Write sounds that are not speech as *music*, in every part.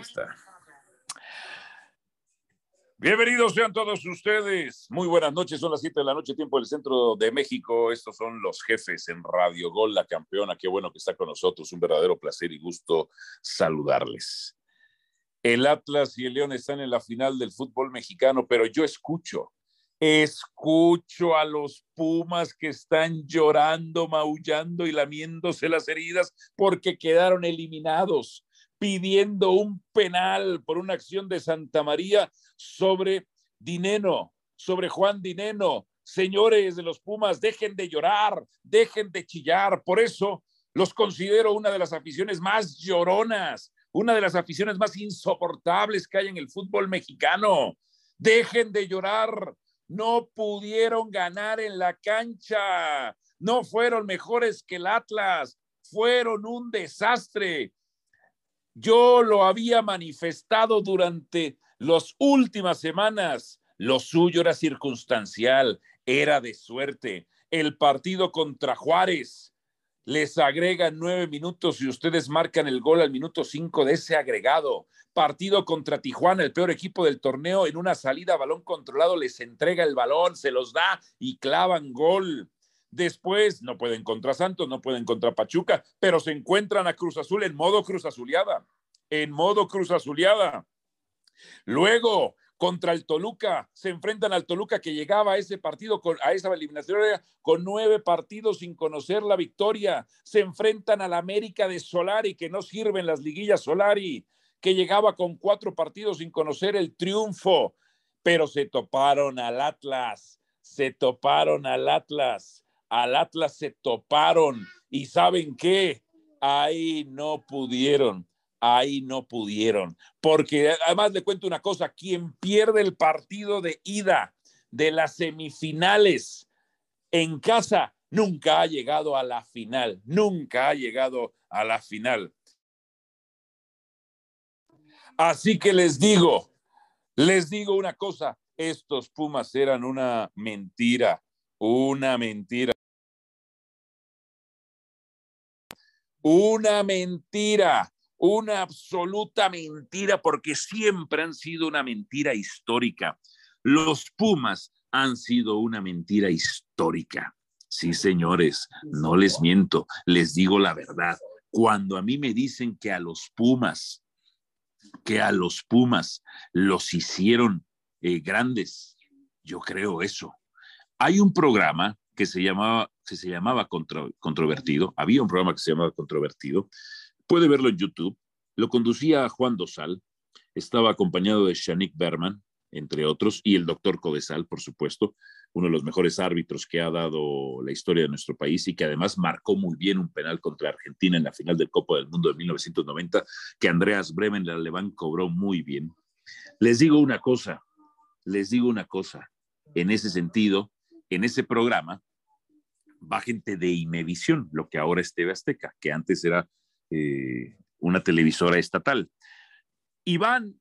está. Bienvenidos sean todos ustedes. Muy buenas noches, son las 7 de la noche, tiempo del centro de México. Estos son los jefes en Radio Gol, la campeona. Qué bueno que está con nosotros. Un verdadero placer y gusto saludarles. El Atlas y el León están en la final del fútbol mexicano, pero yo escucho, escucho a los Pumas que están llorando, maullando y lamiéndose las heridas porque quedaron eliminados pidiendo un penal por una acción de Santa María sobre Dineno, sobre Juan Dineno. Señores de los Pumas, dejen de llorar, dejen de chillar. Por eso los considero una de las aficiones más lloronas, una de las aficiones más insoportables que hay en el fútbol mexicano. Dejen de llorar. No pudieron ganar en la cancha. No fueron mejores que el Atlas. Fueron un desastre. Yo lo había manifestado durante las últimas semanas. Lo suyo era circunstancial, era de suerte. El partido contra Juárez les agregan nueve minutos y ustedes marcan el gol al minuto cinco de ese agregado. Partido contra Tijuana, el peor equipo del torneo, en una salida balón controlado les entrega el balón, se los da y clavan gol. Después no pueden contra Santos, no pueden contra Pachuca, pero se encuentran a Cruz Azul en modo Cruz Azuleada, en modo Cruz Azuleada. Luego, contra el Toluca, se enfrentan al Toluca que llegaba a ese partido, a esa eliminación con nueve partidos sin conocer la victoria. Se enfrentan al América de Solari, que no sirven las liguillas Solari, que llegaba con cuatro partidos sin conocer el triunfo, pero se toparon al Atlas, se toparon al Atlas al Atlas se toparon. Y saben qué, ahí no pudieron, ahí no pudieron, porque además le cuento una cosa, quien pierde el partido de ida de las semifinales en casa nunca ha llegado a la final, nunca ha llegado a la final. Así que les digo, les digo una cosa, estos Pumas eran una mentira, una mentira. Una mentira, una absoluta mentira, porque siempre han sido una mentira histórica. Los Pumas han sido una mentira histórica. Sí, señores, no les miento, les digo la verdad. Cuando a mí me dicen que a los Pumas, que a los Pumas los hicieron eh, grandes, yo creo eso. Hay un programa que se llamaba, que se llamaba Controvertido, había un programa que se llamaba Controvertido, puede verlo en YouTube, lo conducía Juan Dosal, estaba acompañado de Shanik Berman, entre otros, y el doctor Codesal, por supuesto, uno de los mejores árbitros que ha dado la historia de nuestro país y que además marcó muy bien un penal contra Argentina en la final del Copa del Mundo de 1990, que Andreas Bremen, el alemán, cobró muy bien. Les digo una cosa, les digo una cosa, en ese sentido, en ese programa va gente de Imevisión, lo que ahora es TV Azteca, que antes era eh, una televisora estatal. Y van,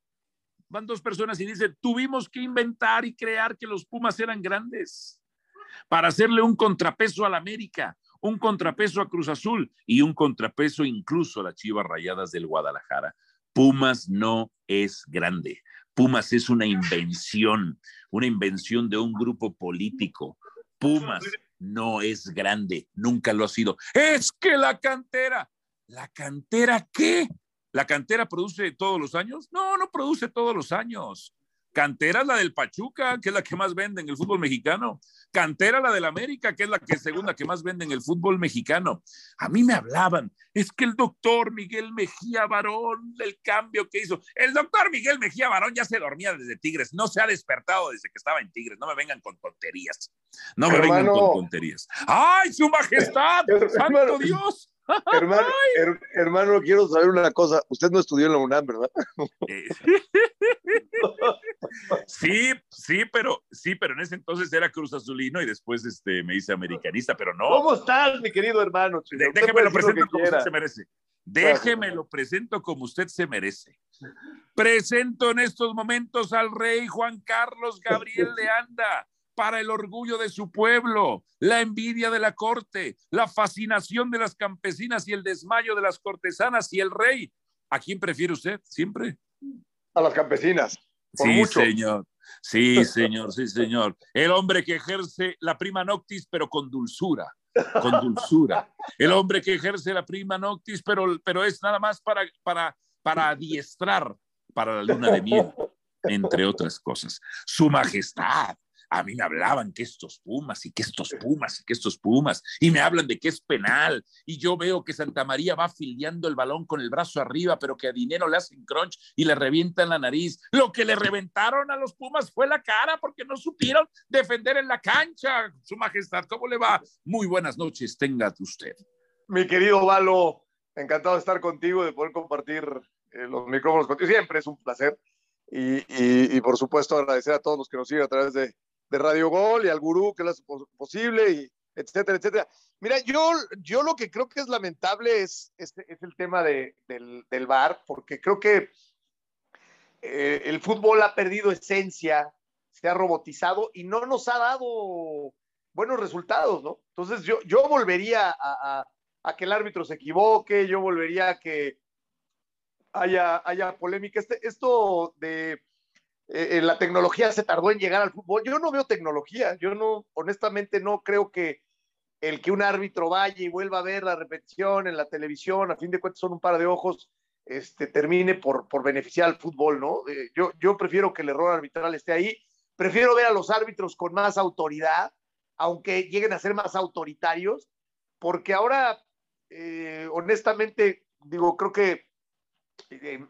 van dos personas y dicen, tuvimos que inventar y crear que los Pumas eran grandes para hacerle un contrapeso a la América, un contrapeso a Cruz Azul y un contrapeso incluso a las Chivas Rayadas del Guadalajara. Pumas no es grande. Pumas es una invención, una invención de un grupo político. Pumas no es grande, nunca lo ha sido. Es que la cantera, ¿la cantera qué? ¿La cantera produce todos los años? No, no produce todos los años. Cantera la del Pachuca, que es la que más vende en el fútbol mexicano. Cantera la del América, que es la que segunda que más vende en el fútbol mexicano. A mí me hablaban, es que el doctor Miguel Mejía Barón, del cambio que hizo. El doctor Miguel Mejía Barón ya se dormía desde Tigres, no se ha despertado desde que estaba en Tigres. No me vengan con tonterías. No me vengan con tonterías. ¡Ay, su majestad! *laughs* ¡Santo Dios! Hermano, *laughs* hermano, quiero saber una cosa. Usted no estudió en la UNAM, ¿verdad? *laughs* Sí, sí, pero sí, pero en ese entonces era Cruz Azulino y después este, me hice americanista, pero no. ¿Cómo estás, mi querido hermano? déjeme lo presento como usted se merece. Déjeme lo presento como usted se merece. Presento en estos momentos al rey Juan Carlos Gabriel *laughs* de Anda para el orgullo de su pueblo, la envidia de la corte, la fascinación de las campesinas y el desmayo de las cortesanas y el rey ¿A quién prefiere usted siempre? A las campesinas. sí, señor. Sí, señor, sí, señor. El hombre que ejerce la prima noctis, pero con dulzura, con dulzura. El hombre que ejerce la prima noctis, pero, pero es nada más para, para, para adiestrar para la luna de miel, entre otras cosas. Su majestad, a mí me hablaban que estos Pumas y que estos Pumas y que estos Pumas, y me hablan de que es penal, y yo veo que Santa María va filiando el balón con el brazo arriba, pero que a Dinero le hacen crunch y le revientan la nariz. Lo que le reventaron a los Pumas fue la cara porque no supieron defender en la cancha. Su Majestad, ¿cómo le va? Muy buenas noches, tenga usted. Mi querido Valo, encantado de estar contigo, de poder compartir eh, los micrófonos contigo. Siempre es un placer. Y, y, por supuesto agradecer a todos los que nos siguen a través de, de Radio Gol y al gurú que lo hace posible, y etcétera, etcétera. Mira, yo, yo lo que creo que es lamentable es, es, el tema de, del, del VAR, porque creo que eh, el fútbol ha perdido esencia, se ha robotizado y no nos ha dado buenos resultados, ¿no? Entonces yo, yo volvería a, que el árbitro se equivoque, yo volvería a que haya, haya polémica. Este, esto de eh, la tecnología se tardó en llegar al fútbol. Yo no veo tecnología, yo no, honestamente no creo que el que un árbitro vaya y vuelva a ver la repetición en la televisión, a fin de cuentas son un par de ojos, este, termine por, por beneficiar al fútbol, ¿no? Eh, yo, yo prefiero que el error arbitral esté ahí, prefiero ver a los árbitros con más autoridad, aunque lleguen a ser más autoritarios, porque ahora, eh, honestamente, digo, creo que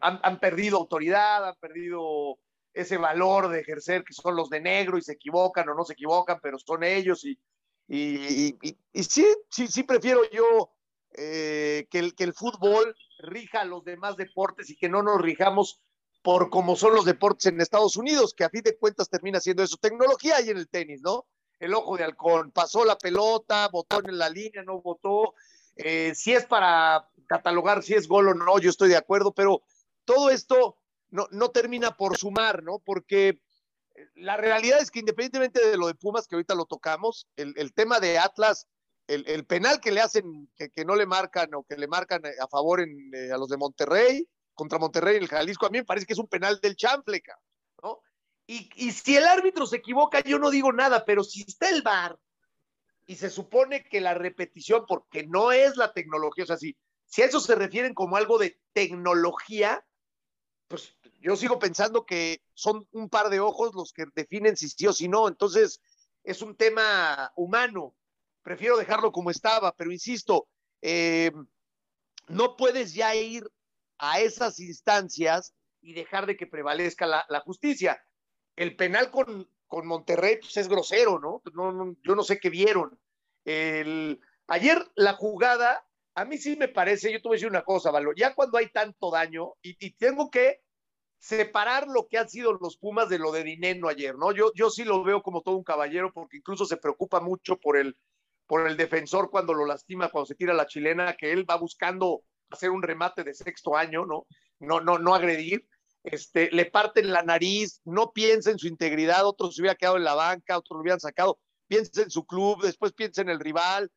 han, han, perdido autoridad, han perdido ese valor de ejercer que son los de negro y se equivocan o no se equivocan, pero son ellos y, y, y, sí, sí, sí prefiero yo eh, que, el, que el fútbol rija a los demás deportes y que no nos rijamos por como son los deportes en Estados Unidos, que a fin de cuentas termina siendo eso. Tecnología hay en el tenis, ¿no? El ojo de halcón, pasó la pelota, botó en la línea, no votó. Eh, si es para catalogar si es gol o no, yo estoy de acuerdo, pero todo esto no, no termina por sumar, ¿no? Porque la realidad es que independientemente de lo de Pumas, que ahorita lo tocamos, el, el tema de Atlas, el, el, penal que le hacen, que, que, no le marcan o que le marcan a favor en, eh, a los de Monterrey, contra Monterrey en el Jalisco, a mí me parece que es un penal del Chanfleca, ¿no? Y, y, si el árbitro se equivoca, yo no digo nada, pero si está el VAR y se supone que la repetición, porque no es la tecnología, o sea, si, si a eso se refieren como algo de tecnología, pues yo sigo pensando que son un par de ojos los que definen si sí o si no. Entonces, es un tema humano. Prefiero dejarlo como estaba, pero insisto, eh, no puedes ya ir a esas instancias y dejar de que prevalezca la, la justicia. El penal con, con Monterrey pues, es grosero, ¿no? No. Yo no sé qué vieron. El, ayer la jugada, a mí sí me parece, yo te voy a decir una cosa, Valo, ya cuando hay tanto daño, y, y tengo que separar lo que han sido los Pumas de lo de Dineno ayer, ¿no? Yo, yo sí lo veo como todo un caballero porque incluso se preocupa mucho por el, por el defensor cuando lo lastima, cuando se tira la chilena, que él va buscando hacer un remate de sexto año, ¿no? No, no, no agredir. Este, le parten la nariz, no piensa en su integridad, otros se hubiera quedado en la banca, otros lo hubieran sacado, piensa en su club, después piensa en el rival.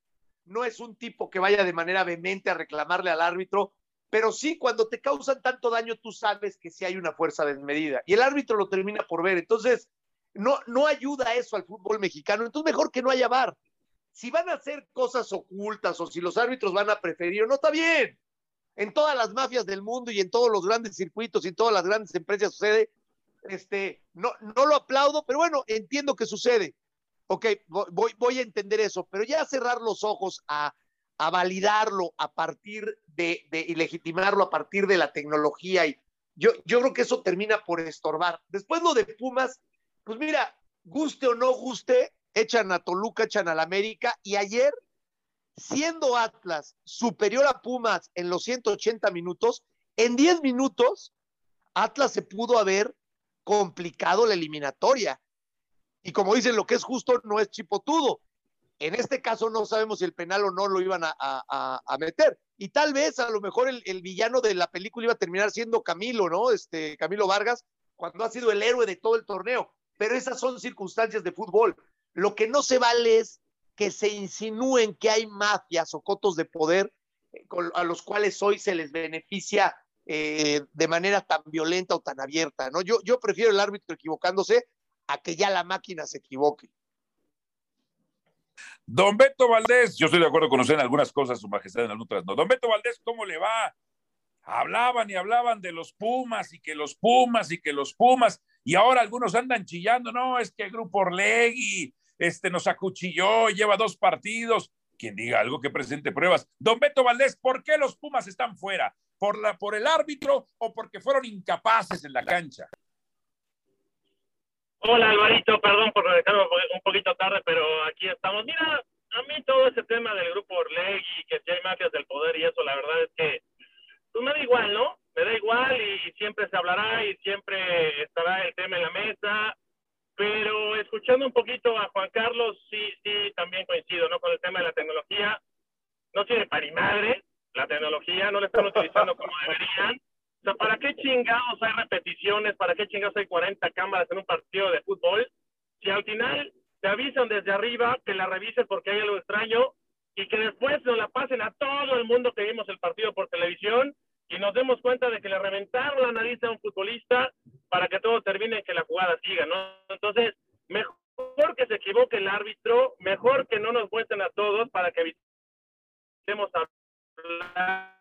No es un tipo que vaya de manera vehemente a reclamarle al árbitro, pero sí, cuando te causan tanto daño, tú sabes que sí hay una fuerza desmedida y el árbitro lo termina por ver. Entonces, no, no ayuda eso al fútbol mexicano. Entonces, mejor que no haya. Si van a hacer cosas ocultas o si los árbitros van a preferir, no está bien. En todas las mafias del mundo y en todos los grandes circuitos y en todas las grandes empresas sucede. Este, no, no lo aplaudo, pero bueno, entiendo que sucede. Ok, voy, voy a entender eso, pero ya cerrar los ojos a, a validarlo a partir de, y legitimarlo a partir de la tecnología. Y yo, yo creo que eso termina por estorbar. Después lo de Pumas, pues mira, guste o no guste, echan a Toluca, echan a la América. Y ayer, siendo Atlas superior a Pumas en los 180 minutos, en 10 minutos, Atlas se pudo haber complicado la eliminatoria. Y como dicen, lo que es justo no es chipotudo. En este caso no sabemos si el penal o no lo iban a, meter. Y tal vez a lo mejor el, villano de la película iba a terminar siendo Camilo, ¿no? Este, Camilo Vargas, cuando ha sido el héroe de todo el torneo. Pero esas son circunstancias de fútbol. Lo que no se vale es que se insinúen que hay mafias o cotos de poder eh, a los cuales hoy se les beneficia eh, de manera tan violenta o tan abierta, ¿no? Yo prefiero el árbitro equivocándose a que ya la máquina se equivoque. Don Beto Valdés, yo estoy de acuerdo con usted en algunas cosas, su majestad en otras no. Don Beto Valdés, ¿cómo le va? Hablaban y hablaban de los Pumas y que los Pumas y que los Pumas, y ahora algunos andan chillando, no, es que el Grupo Orlegui este, nos acuchilló, lleva dos partidos. Quien diga algo que presente pruebas. Don Beto Valdés, ¿por qué los Pumas están fuera? ¿Por, la, ¿Por el árbitro o porque fueron incapaces en la cancha? Hola Alvarito, perdón por dejarme un poquito tarde, pero aquí estamos. Mira, a mí todo ese tema del grupo Orlegui, que si hay mafias del poder y eso, la verdad es que pues me da igual, ¿no? Me da igual y, siempre se hablará y siempre estará el tema en la mesa. Pero escuchando un poquito a Juan Carlos, sí, sí, también coincido, ¿no? Con el tema de la tecnología. No tiene para madre la tecnología, no la están utilizando como deberían. O sea, ¿para qué chingados hay repeticiones? ¿Para qué chingados hay 40 cámaras en un partido de fútbol? Si al final te avisan desde arriba que la revises porque hay algo extraño y que después nos la pasen a todo el mundo que vimos el partido por televisión y nos demos cuenta de que le reventaron la nariz a un futbolista para que todo termine y que la jugada siga, ¿no? Entonces, mejor que se equivoque el árbitro, mejor que no nos muestren a todos para que evitemos hablar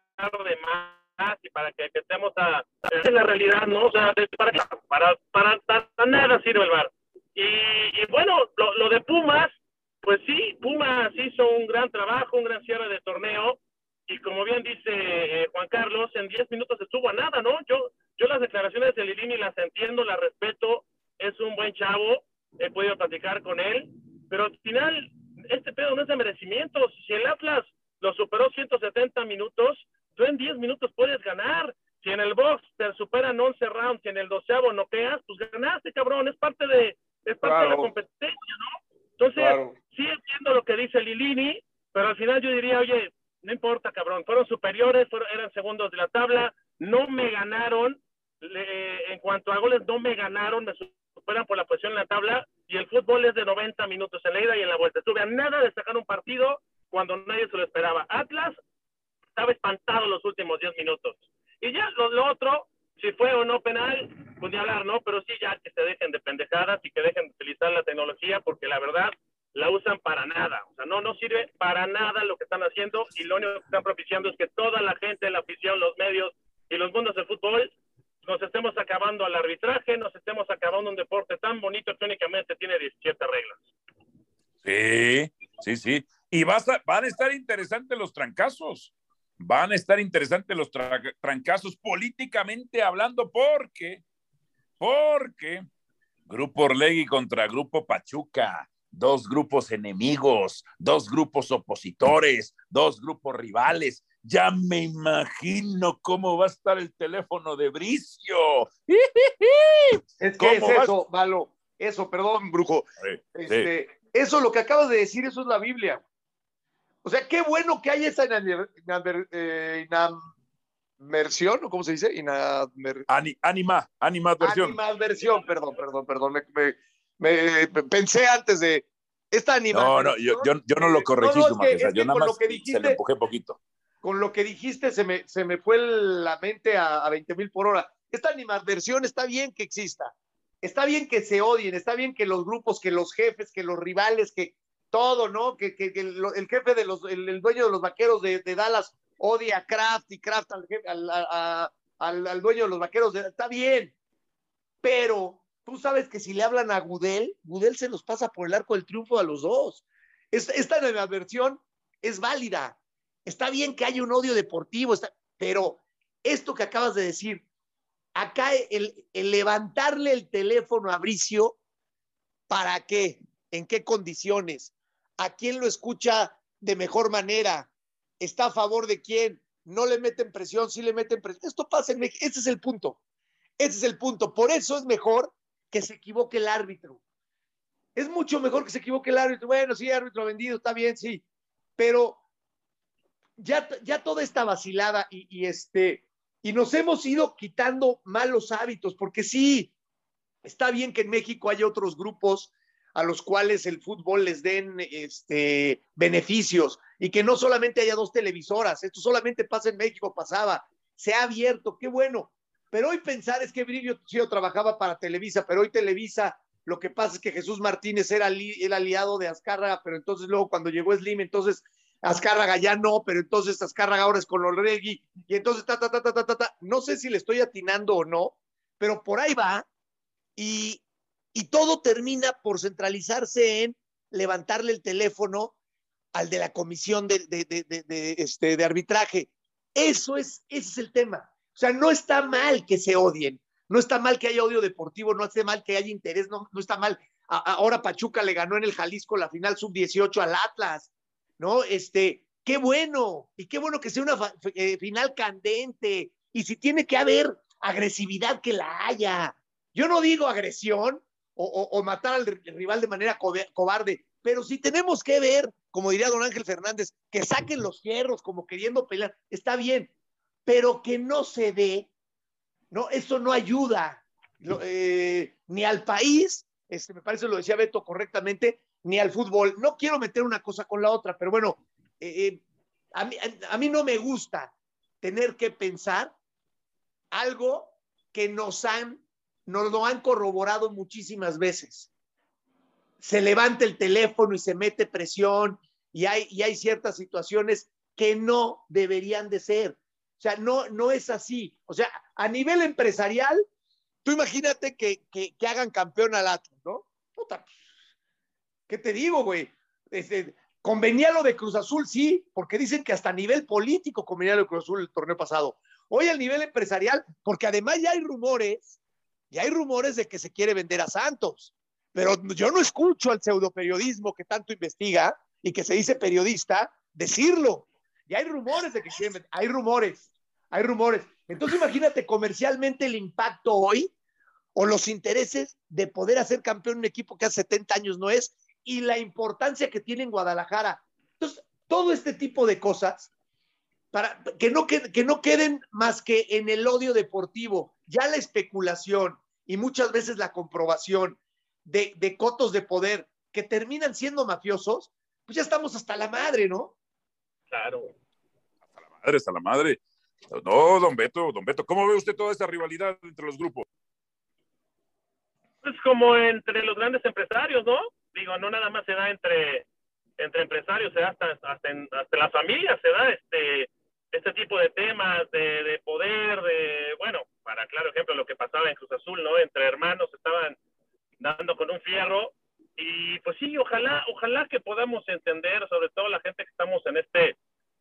de más y para que empecemos a hacer la realidad, ¿no? O sea, para, para, para, para nada sirve el bar. Y, y bueno, lo, lo, de Pumas, pues sí, Pumas hizo un gran trabajo, un gran cierre de torneo. Y como bien dice eh, Juan Carlos, en 10 minutos estuvo a nada, ¿no? Yo, yo las declaraciones de Lilini las entiendo, las respeto, es un buen chavo, he podido platicar con él, pero al final, este pedo no es de merecimientos. Si el Atlas lo superó 170 minutos, tú en 10 minutos puedes ganar. Si en el box te superan 11 rounds, si en el doceavo noqueas, pues ganaste, cabrón. Es parte de, es parte de la competencia, ¿no? Entonces, sí entiendo lo que dice Lilini, pero al final yo diría, oye, no importa, cabrón, fueron superiores, fueron, eran segundos de la tabla, no me ganaron, le, en cuanto a goles, no me ganaron, me superan por la posición en la tabla, y el fútbol es de 90 minutos en la ida y en la vuelta. Estuve a nada de sacar un partido cuando nadie se lo esperaba. Atlas estaba espantado los últimos 10 minutos. Y ya lo, lo, otro, si fue o no penal, pues ni hablar, ¿no? Pero sí ya que se dejen de pendejadas y que dejen de utilizar la tecnología, porque la verdad la usan para nada. O sea, no, no sirve para nada lo que están haciendo y lo único que están propiciando es que toda la gente, la afición, los medios y los mundos del fútbol nos estemos acabando al arbitraje, nos estemos acabando un deporte tan bonito que únicamente tiene 17 reglas. Sí, sí, sí. Y vas a, van a estar interesantes los trancazos van a estar interesantes los tra trancazos políticamente hablando porque, porque Grupo Orlegui contra Grupo Pachuca, dos grupos enemigos, dos grupos opositores, dos grupos rivales. Ya me imagino cómo va a estar el teléfono de Bricio. Es que es eso, Malo. Eso, perdón, brujo. Sí, este, sí. Eso lo que acabas de decir, eso es la Biblia. O sea, qué bueno que hay esa eh, inadversión, ¿o cómo se dice? Inadver... Ani, anima, animadversión. Animadversión, perdón, perdón, perdón. Me, me, me, pensé antes de esta animadversión. No, no, yo, yo, yo no lo corregí, no, no, es que, es yo nada más dijiste, se lo empujé poquito. Con lo que dijiste se me, se me fue la mente a, a 20 mil por hora. Esta animadversión está bien que exista. Está bien que se odien, está bien que los grupos, que los jefes, que los rivales, que, todo, ¿no? Que, el, jefe de los, el, dueño de los vaqueros de, Dallas odia a Kraft y Kraft al, dueño de los vaqueros, de, está bien, pero tú sabes que si le hablan a Gudel, Gudel se los pasa por el arco del triunfo a los dos. Esta, esta versión es válida. Está bien que haya un odio deportivo, pero esto que acabas de decir, acá el, levantarle el teléfono a Bricio, ¿para qué? ¿En qué condiciones? a quién lo escucha de mejor manera, está a favor de quién, no le meten presión, sí le meten presión. Esto pasa en México, ese es el punto. Ese es el punto. Por eso es mejor que se equivoque el árbitro. Es mucho mejor que se equivoque el árbitro. Bueno, sí, árbitro vendido, está bien, sí. Pero ya, ya toda esta vacilada y, este, y nos hemos ido quitando malos hábitos, porque sí, está bien que en México haya otros grupos a los cuales el fútbol les den este, beneficios y que no solamente haya dos televisoras, esto solamente pasa en México, pasaba, se ha abierto, qué bueno. Pero hoy pensar es que Brillo Tío trabajaba para Televisa, pero hoy Televisa, lo que pasa es que Jesús Martínez era el aliado de Azcárraga, pero entonces luego cuando llegó Slim, entonces Azcárraga ya no, pero entonces Azcárraga ahora es con Olregui, y entonces ta, ta, ta, ta, ta, ta, no sé si le estoy atinando o no, pero por ahí va, y, y todo termina por centralizarse en levantarle el teléfono al de la comisión de, de, de, este, de arbitraje. Eso es, ese es el tema. O sea, no está mal que se odien, no está mal que haya odio deportivo, no está mal que haya interés, no, no está mal. ahora Pachuca le ganó en el Jalisco la final sub-18 al Atlas, ¿no? Este, qué bueno, y qué bueno que sea una eh, final candente, y si tiene que haber agresividad, que la haya. Yo no digo agresión o, o matar al rival de manera cobarde, pero si tenemos que ver, como diría don Ángel Fernández, que saquen los fierros como queriendo pelear, está bien, pero que no se dé, no, eso no ayuda eh, ni al país, este, me parece lo decía Beto correctamente, ni al fútbol. No quiero meter una cosa con la otra, pero bueno, eh, eh, a, mí, a mí no me gusta tener que pensar algo que nos han, nos lo han corroborado muchísimas veces se levanta el teléfono y se mete presión y hay, y hay ciertas situaciones que no deberían de ser. O sea, no, no es así. O sea, a nivel empresarial, tú imagínate que, que, hagan campeón al Atlas, ¿no? Puta, ¿qué te digo, güey? Este, convenía lo de Cruz Azul, sí, porque dicen que hasta a nivel político convenía lo de Cruz Azul el torneo pasado. Hoy al nivel empresarial, porque además ya hay rumores, ya hay rumores de que se quiere vender a Santos. Pero yo no escucho al pseudoperiodismo que tanto investiga y que se dice periodista decirlo. Y hay rumores de que quieren, hay rumores, hay rumores. Entonces imagínate comercialmente el impacto hoy o los intereses de poder hacer campeón un equipo que hace 70 años no es y la importancia que tiene en Guadalajara. Entonces, todo este tipo de cosas, para que no, que no queden más que en el odio deportivo, ya la especulación y muchas veces la comprobación de, cotos de poder que terminan siendo mafiosos, pues ya estamos hasta la madre, ¿no? Claro. Hasta la madre, hasta la madre. No, don Beto, don Beto, ¿cómo ve usted toda esta rivalidad entre los grupos? Pues como entre los grandes empresarios, ¿no? Digo, no nada más se da entre, entre empresarios, se da hasta, hasta, las familias, se da este, este tipo de temas de, de poder, de, bueno, para claro ejemplo, lo que pasaba en Cruz Azul, ¿no? Entre hermanos estaban dando con un fierro. Y pues sí, ojalá, ojalá que podamos entender, sobre todo la gente que estamos en este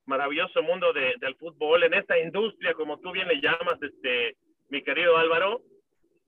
maravilloso mundo de, del fútbol, en esta industria, como tú bien le llamas, este, mi querido Álvaro,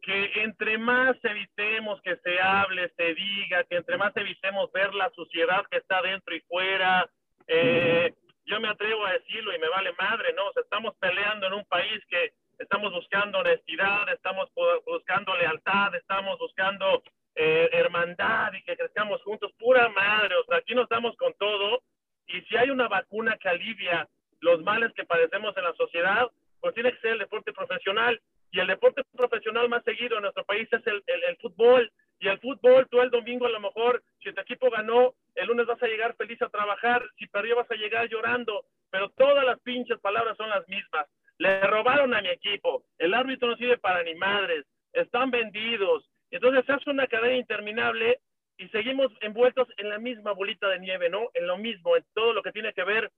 que entre más evitemos que se hable, se diga, que entre más evitemos ver la suciedad que está dentro y fuera, eh, yo me atrevo a decirlo y me vale madre, ¿no? O sea, estamos peleando en un país que estamos buscando honestidad, estamos buscando lealtad, estamos buscando eh, hermandad y que crezcamos juntos. Pura madre, o sea, aquí nos damos con todo. Y si hay una vacuna que alivia los males que padecemos en la sociedad, pues tiene que ser el deporte profesional. Y el deporte profesional más seguido en nuestro país es el, el, fútbol. Y el fútbol, tú el domingo a lo mejor, si tu equipo ganó, el lunes vas a llegar feliz a trabajar, si perdió vas a llegar llorando, pero todas las pinches palabras son las mismas le robaron a mi equipo, el árbitro no sirve para ni madres, están vendidos. Entonces se hace una cadena interminable y seguimos envueltos en la misma bolita de nieve, ¿no? En lo mismo, en todo lo que tiene que ver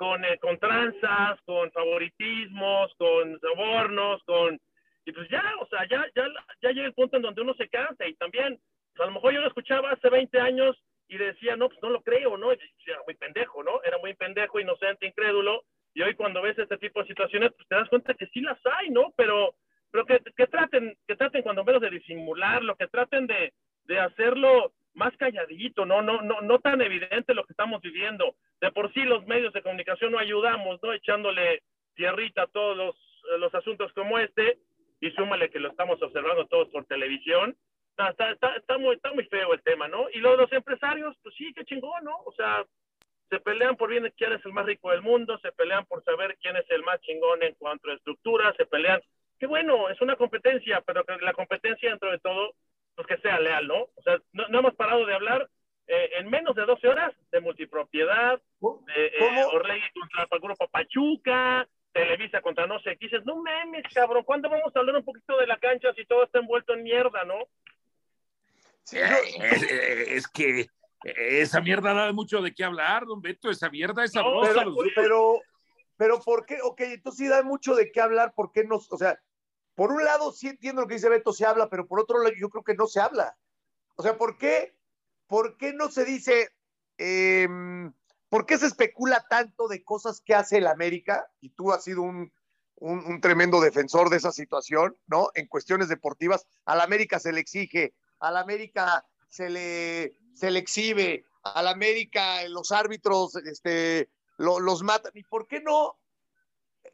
con, eh, con tranzas, con favoritismos, con sobornos, con... Y pues ya, o sea, ya, ya, ya llega el punto en donde uno se cansa y también, pues, a lo mejor yo lo escuchaba hace 20 años y decía, no, pues no lo creo, ¿no? era muy pendejo, ¿no? Era muy pendejo, inocente, incrédulo, y hoy cuando ves este tipo de situaciones, pues te das cuenta que sí las hay, ¿no? Pero, pero que, que traten, que traten cuando menos de disimularlo, que traten de, de hacerlo más calladito, ¿no? No, no, no tan evidente lo que estamos viviendo. De por sí los medios de comunicación no ayudamos, ¿no? Echándole tierrita a todos los, los asuntos como este, y súmale que lo estamos observando todos por televisión. Está, está, está, muy, está muy feo el tema, ¿no? Y de los empresarios, pues sí, qué chingón, ¿no? O sea, se pelean por bien quién es el más rico del mundo, se pelean por saber quién es el más chingón en cuanto a estructura, se pelean. Qué bueno, es una competencia, pero que la competencia dentro de todo, pues que sea leal, ¿no? O sea, no, hemos parado de hablar eh, en menos de 12 horas de multipropiedad, de eh, Orlegui contra el grupo Pachuca, Televisa contra no sé, dices, no memes, cabrón, ¿cuándo vamos a hablar un poquito de la cancha si todo está envuelto en mierda, no? Sí, es, es, que esa mierda da mucho de qué hablar, don Beto, esa mierda es sabrosa. No, pero, pero, pero, ¿por qué? Ok, entonces sí da mucho de qué hablar, ¿por qué no? O sea, por un lado sí entiendo lo que dice Beto, se habla, pero por otro lado yo creo que no se habla. O sea, ¿por qué, por qué no se dice, eh, por qué se especula tanto de cosas que hace el América? Y tú has sido un, un, tremendo defensor de esa situación, ¿no? En cuestiones deportivas, al América se le exige, al América se le, se le exhibe, al América los árbitros este, lo, los matan. ¿Y por qué no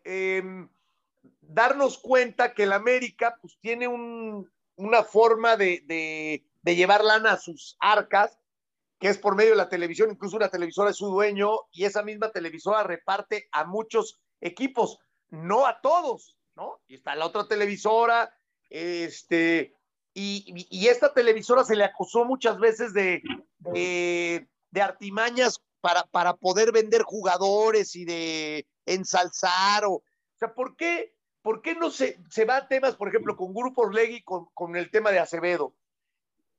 eh, darnos cuenta que el América pues, tiene un, una forma de, de, llevar lana a sus arcas, que es por medio de la televisión, incluso una televisora es su dueño, y esa misma televisora reparte a muchos equipos, no a todos, ¿no? Y está la otra televisora, este, y, y, esta televisora se le acusó muchas veces de, de, artimañas para, para, poder vender jugadores y de ensalzar. O, o sea, ¿por qué, ¿por qué no se, se va a temas, por ejemplo, con Grupo Orlegui, con, con el tema de Acevedo?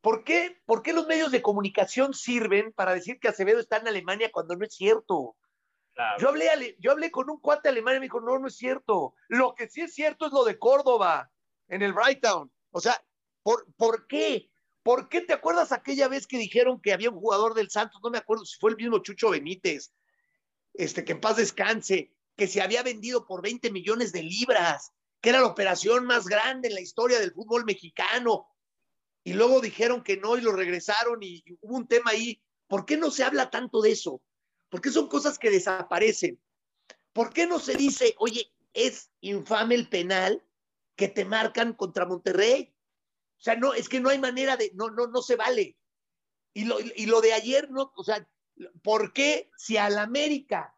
¿Por qué, ¿Por qué los medios de comunicación sirven para decir que Acevedo está en Alemania cuando no es cierto? Claro. Yo, hablé, yo hablé con un cuate alemán y me dijo, no, no es cierto. Lo que sí es cierto es lo de Córdoba, en el Brighton. O sea, ¿Por, ¿Por, qué? ¿Por qué te acuerdas aquella vez que dijeron que había un jugador del Santos? No me acuerdo si fue el mismo Chucho Benítez, este, que en paz descanse, que se había vendido por 20 millones de libras, que era la operación más grande en la historia del fútbol mexicano. Y luego dijeron que no y lo regresaron y, hubo un tema ahí. ¿Por qué no se habla tanto de eso? ¿Por qué son cosas que desaparecen? ¿Por qué no se dice, oye, es infame el penal que te marcan contra Monterrey? O sea, no, es que no hay manera de, no, no, no se vale. Y lo, y lo de ayer, no, o sea, ¿por qué si al América?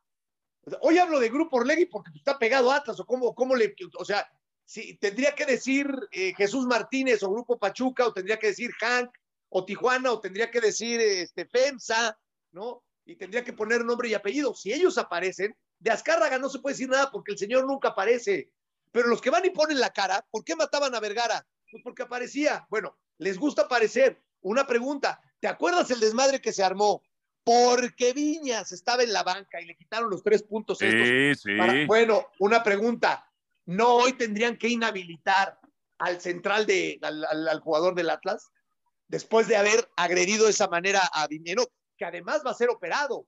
Hoy hablo de Grupo Orlegui porque está pegado a Atlas, o cómo, cómo le, o sea, si tendría que decir eh, Jesús Martínez o Grupo Pachuca, o tendría que decir Hank o Tijuana, o tendría que decir este, FEMSA, ¿no? Y tendría que poner nombre y apellido. Si ellos aparecen, de Azcárraga no se puede decir nada porque el señor nunca aparece. Pero los que van y ponen la cara, ¿por qué mataban a Vergara? Pues porque aparecía. Bueno, les gusta aparecer. Una pregunta, ¿te acuerdas el desmadre que se armó? Porque Viñas estaba en la banca y le quitaron los tres puntos. Sí, estos sí. para... Bueno, una pregunta. ¿No hoy tendrían que inhabilitar al central de, al, al, al, jugador del Atlas? Después de haber agredido de esa manera a Dinero, que además va a ser operado.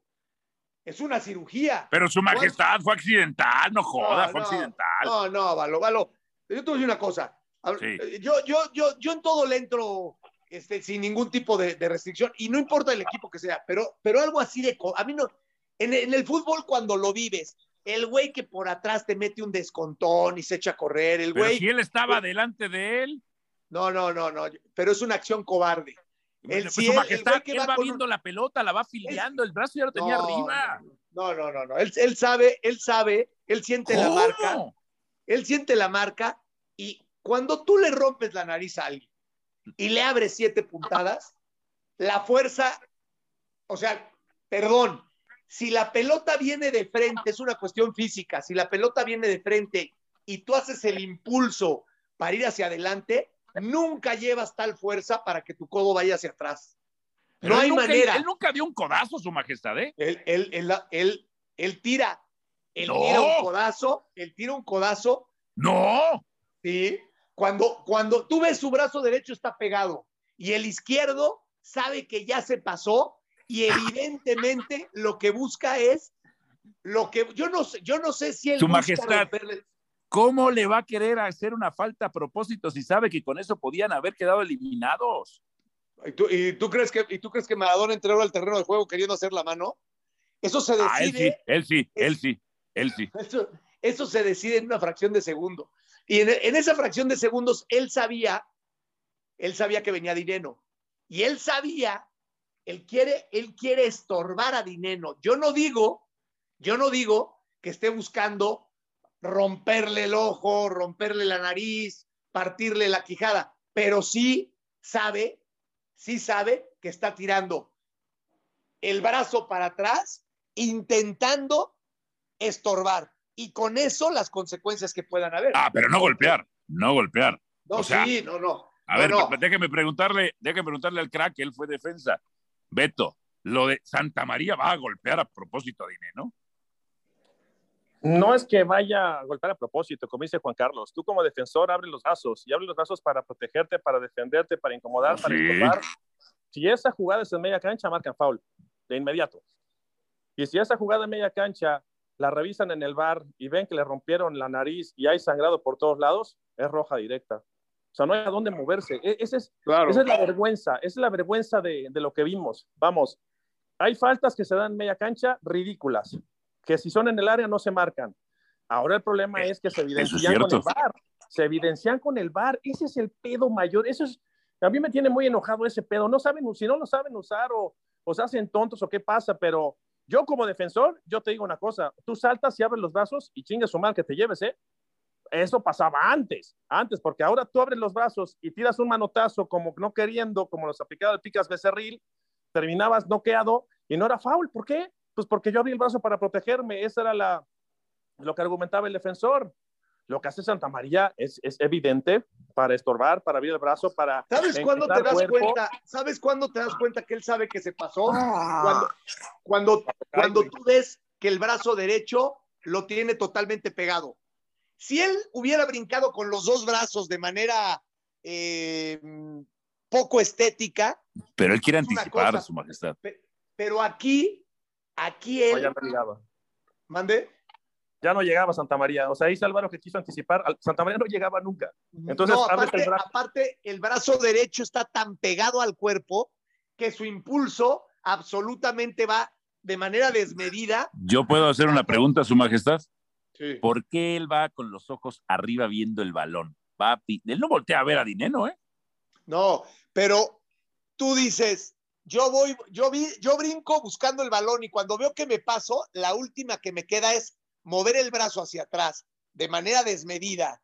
Es una cirugía. Pero su majestad fue accidental, no joda, no, fue no, accidental. No, no, Valo, Valo. Yo te voy a decir una cosa. Sí. Yo, yo, yo, yo en todo le entro este, sin ningún tipo de, de, restricción y no importa el equipo que sea, pero, pero algo así de... A mí no... En, en el fútbol cuando lo vives, el güey que por atrás te mete un descontón y se echa a correr, el pero güey... si él estaba el, delante de él. No, no, no, no, pero es una acción cobarde. El, pues si su majestad, él, él va, va viendo un... la pelota, la va filiando, el brazo ya lo tenía no, arriba. No, no, no, no. Él, él, sabe, él sabe, él siente ¿Cómo? la marca, él siente la marca y cuando tú le rompes la nariz a alguien y le abres siete puntadas, la fuerza, o sea, perdón, si la pelota viene de frente, es una cuestión física, si la pelota viene de frente y tú haces el impulso para ir hacia adelante, nunca llevas tal fuerza para que tu codo vaya hacia atrás. Pero no hay nunca, manera. Él nunca dio un codazo, su majestad, ¿eh? Él, él, él, él, él tira, él no. tira un codazo, él tira un codazo. No. Sí, cuando, cuando tú ves su brazo derecho está pegado y el izquierdo sabe que ya se pasó y evidentemente lo que busca es lo que yo no sé, yo no sé si él su majestad romperle... ¿Cómo le va a querer hacer una falta a propósito si sabe que con eso podían haber quedado eliminados? ¿Y tú, y tú crees que y tú crees que Maradona entró al terreno de juego queriendo hacer la mano? Eso se decide. Ah, él sí, él sí, él sí, él sí. Eso, eso se decide en una fracción de segundo. Y en, en, esa fracción de segundos, él sabía, él sabía que venía Dineno. Y él sabía, él quiere, él quiere estorbar a Dineno. Yo no digo, yo no digo que esté buscando romperle el ojo, romperle la nariz, partirle la quijada, pero sí sabe, sí sabe que está tirando el brazo para atrás, intentando estorbar y con eso las consecuencias que puedan haber. Ah, pero no golpear, no golpear. No, o sea, sí, no, no. A No, ver, no. déjeme preguntarle, déjeme preguntarle al crack, él fue defensa. Beto, lo de Santa María va a golpear a propósito de ¿no? No es que vaya a golpear a propósito, como dice Juan Carlos. Tú como defensor abre los brazos y abre los brazos para protegerte, para defenderte, para incomodar, para Sí. estorbar. Si esa jugada es en media cancha, marcan foul de inmediato. Y si esa jugada en media cancha la revisan en el bar y ven que le rompieron la nariz y hay sangrado por todos lados, es roja directa. O sea, no hay a dónde moverse. E- Ese es, Claro. esa es la vergüenza, esa es la vergüenza de, de lo que vimos. Vamos, hay faltas que se dan en media cancha ridículas, que si son en el área no se marcan. Ahora el problema es que se evidencian con el. VAR. Se evidencian con el VAR. Ese es el pedo mayor. Eso es, a mí me tiene muy enojado ese pedo. No saben, si no lo saben usar o, o se hacen tontos o qué pasa, pero yo como defensor, yo te digo una cosa, tú saltas y abres los brazos y chingas su mal que te lleves, ¿eh? Eso pasaba antes, antes, porque ahora tú abres los brazos y tiras un manotazo como no queriendo, como los aplicaba el Picas Becerril, terminabas noqueado y no era foul. ¿Por qué? Pues porque yo abrí el brazo para protegerme. Esa era la, lo que argumentaba el defensor. Lo que hace Santa María es, es evidente para estorbar, para abrir el brazo, para. ¿Sabes cuándo te das cuerpo. cuenta? ¿Sabes cuándo te das cuenta que él sabe que se pasó? Cuando, cuando, cuando tú ves que el brazo derecho lo tiene totalmente pegado. Si él hubiera brincado con los dos brazos de manera eh, poco estética, Pero él quiere anticipar, cosa. su majestad. pe- pero aquí, aquí No, él, ya no llegaba. mande, Ya no llegaba Santa María. O sea, dice Álvaro que quiso anticipar. Al- Santa María no llegaba nunca. Entonces, no, abres aparte, el brazo. aparte, el brazo derecho está tan pegado al cuerpo que su impulso absolutamente va de manera desmedida. Yo puedo hacer una pregunta, su majestad. Sí. ¿Por qué él va con los ojos arriba viendo el balón? Va a él no voltea a ver a Dineno, ¿eh? No, pero tú dices, yo voy, yo vi, yo brinco buscando el balón y cuando veo que me paso, la última que me queda es mover el brazo hacia atrás de manera desmedida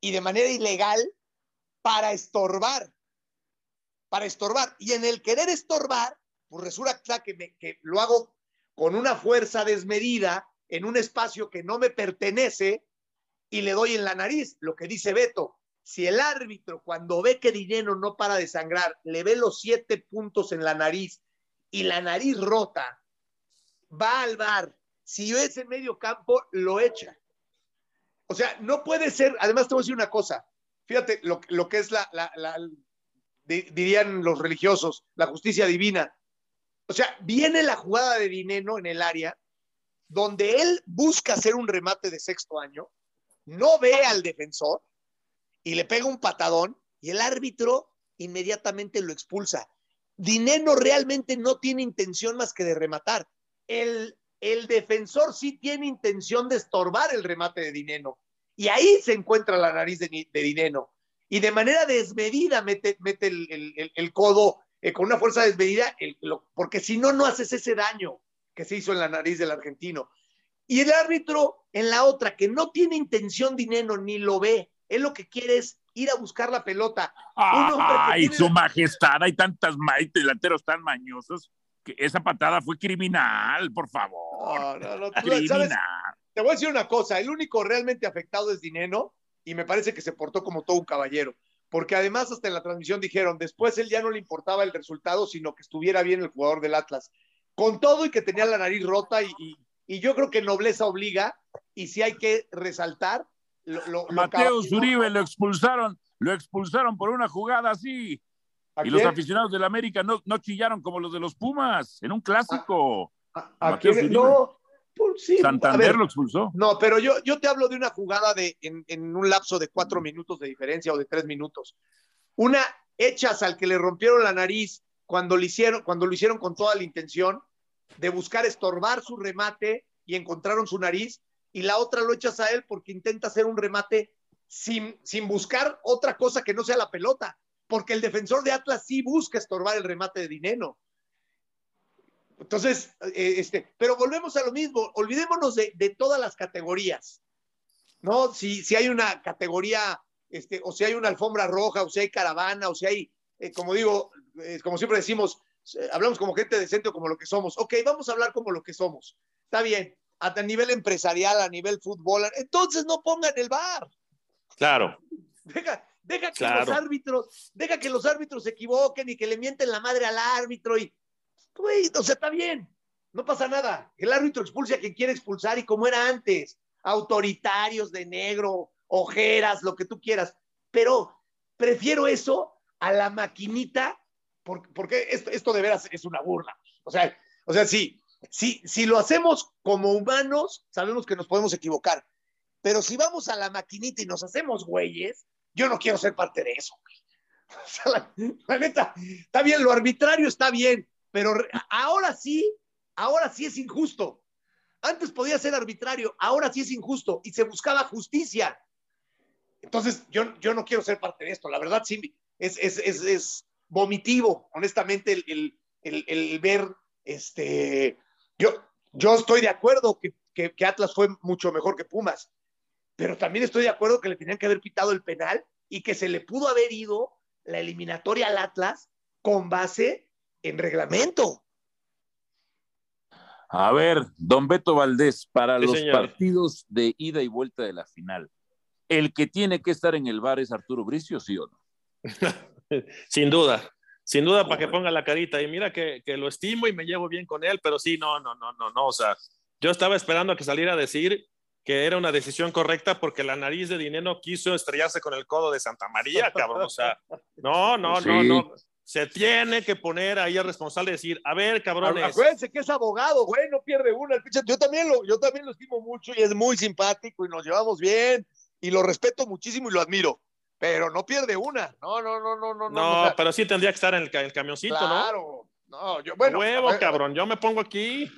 y de manera ilegal para estorbar, para estorbar. Y en el querer estorbar, pues resulta que, me- que lo hago con una fuerza desmedida en un espacio que no me pertenece y le doy en la nariz, lo que dice Beto. Si el árbitro, cuando ve que Dinero no para de sangrar, le ve los siete puntos en la nariz y la nariz rota, va al bar. Si es en medio campo, lo echa. O sea, no puede ser. Además, te voy a decir una cosa. Fíjate lo, lo que es la, la- la- di- dirían los religiosos, la justicia divina. O sea, viene la jugada de Dineno en el área, donde él busca hacer un remate de sexto año, no ve al defensor y le pega un patadón y el árbitro inmediatamente lo expulsa. Dineno realmente no tiene intención más que de rematar. El, el defensor sí tiene intención de estorbar el remate de Dineno. Y ahí se encuentra la nariz de, Dineno. Y de manera desmedida mete, mete el, el- codo eh, con una fuerza desmedida, porque si no, no haces ese daño que se hizo en la nariz del argentino. Y el árbitro en la otra, que no tiene intención Dineno ni lo ve, él lo que quiere es ir a buscar la pelota. Ay, su la- majestad, hay tantas ma- delanteros tan mañosos que esa patada fue criminal, por favor. No, no, no, criminal. sabes, te voy a decir una cosa, el único realmente afectado es Dineno y me parece que se portó como todo un caballero, porque además hasta en la transmisión dijeron, después él ya no le importaba el resultado, sino que estuviera bien el jugador del Atlas, con todo y que tenía la nariz rota y, y- y yo creo que nobleza obliga y si hay que resaltar lo, lo- lo Mateo caballero- Zuribe lo expulsaron, lo expulsaron por una jugada así. ¿A Y los aficionados del América no, no chillaron como los de los Pumas en un clásico. ¿A- quién? No, pues sí, Santander ver, lo expulsó. No, pero yo, yo te hablo de una jugada de, en, en un lapso de cuatro minutos de diferencia o de tres minutos. Una hechas al que le rompieron la nariz cuando lo hicieron, cuando lo hicieron con toda la intención de buscar estorbar su remate y encontraron su nariz, y la otra lo echas a él porque intenta hacer un remate sin, sin buscar otra cosa que no sea la pelota, porque el defensor de Atlas sí busca estorbar el remate de Dineno. Entonces, eh, este, pero volvemos a lo mismo, olvidémonos de, de todas las categorías, ¿no? Si, si hay una categoría, este, o si hay una alfombra roja, o si hay caravana, o si hay, eh, como digo, eh, como siempre decimos, eh, hablamos como gente decente o como lo que somos. Ok, vamos a hablar como lo que somos. Está bien. a nivel empresarial, a nivel fútbol. Entonces no pongan el bar. Claro. Deja, deja que los árbitros, deja que los árbitros se equivoquen y que le mienten la madre al árbitro y, güey, o sea, está bien, no pasa nada. El árbitro expulsa a quien quiere expulsar y como era antes, autoritarios de negro, ojeras, lo que tú quieras. Pero prefiero eso a la maquinita, porque, esto, de veras es una burla. O sea, o sea, sí, si, si lo hacemos como humanos, sabemos que nos podemos equivocar. Pero si vamos a la maquinita y nos hacemos güeyes, yo no quiero ser parte de eso. *laughs* La, neta, está bien, lo arbitrario está bien, pero ahora sí, ahora sí es injusto. Antes podía ser arbitrario, ahora sí es injusto y se buscaba justicia. Entonces, yo, yo no quiero ser parte de esto. La verdad, sí, es, es, es, es vomitivo, honestamente, el, el, el, ver este, yo, yo estoy de acuerdo que, que, Atlas fue mucho mejor que Pumas, pero también estoy de acuerdo que le tenían que haber quitado el penal y que se le pudo haber ido la eliminatoria al Atlas con base en reglamento. A ver, don Beto Valdés, para los partidos de ida y vuelta de la final, ¿el que tiene que estar en el bar es Arturo Bricio, sí o no? *laughs* Sin duda. Sin duda, para que ponga la carita. Y mira que, que, lo estimo y me llevo bien con él, pero sí, no, no, no, no, no. O sea, yo estaba esperando a que saliera a decir que era una decisión correcta porque la nariz de dinero quiso estrellarse con el codo de Santa María, cabrón. O sea, no, no, pues no, no. Se tiene que poner ahí al responsable y decir, a ver, cabrones. Acuérdense que es abogado, güey, no pierde una. Yo también, lo, yo también lo estimo mucho y es muy simpático y nos llevamos bien y lo respeto muchísimo y lo admiro pero no pierde una. No, no, no, no, no. No, pero sí tendría que estar en el, camioncito, ¿no? Claro. No, yo, bueno. Huevo, cabrón, yo me pongo aquí.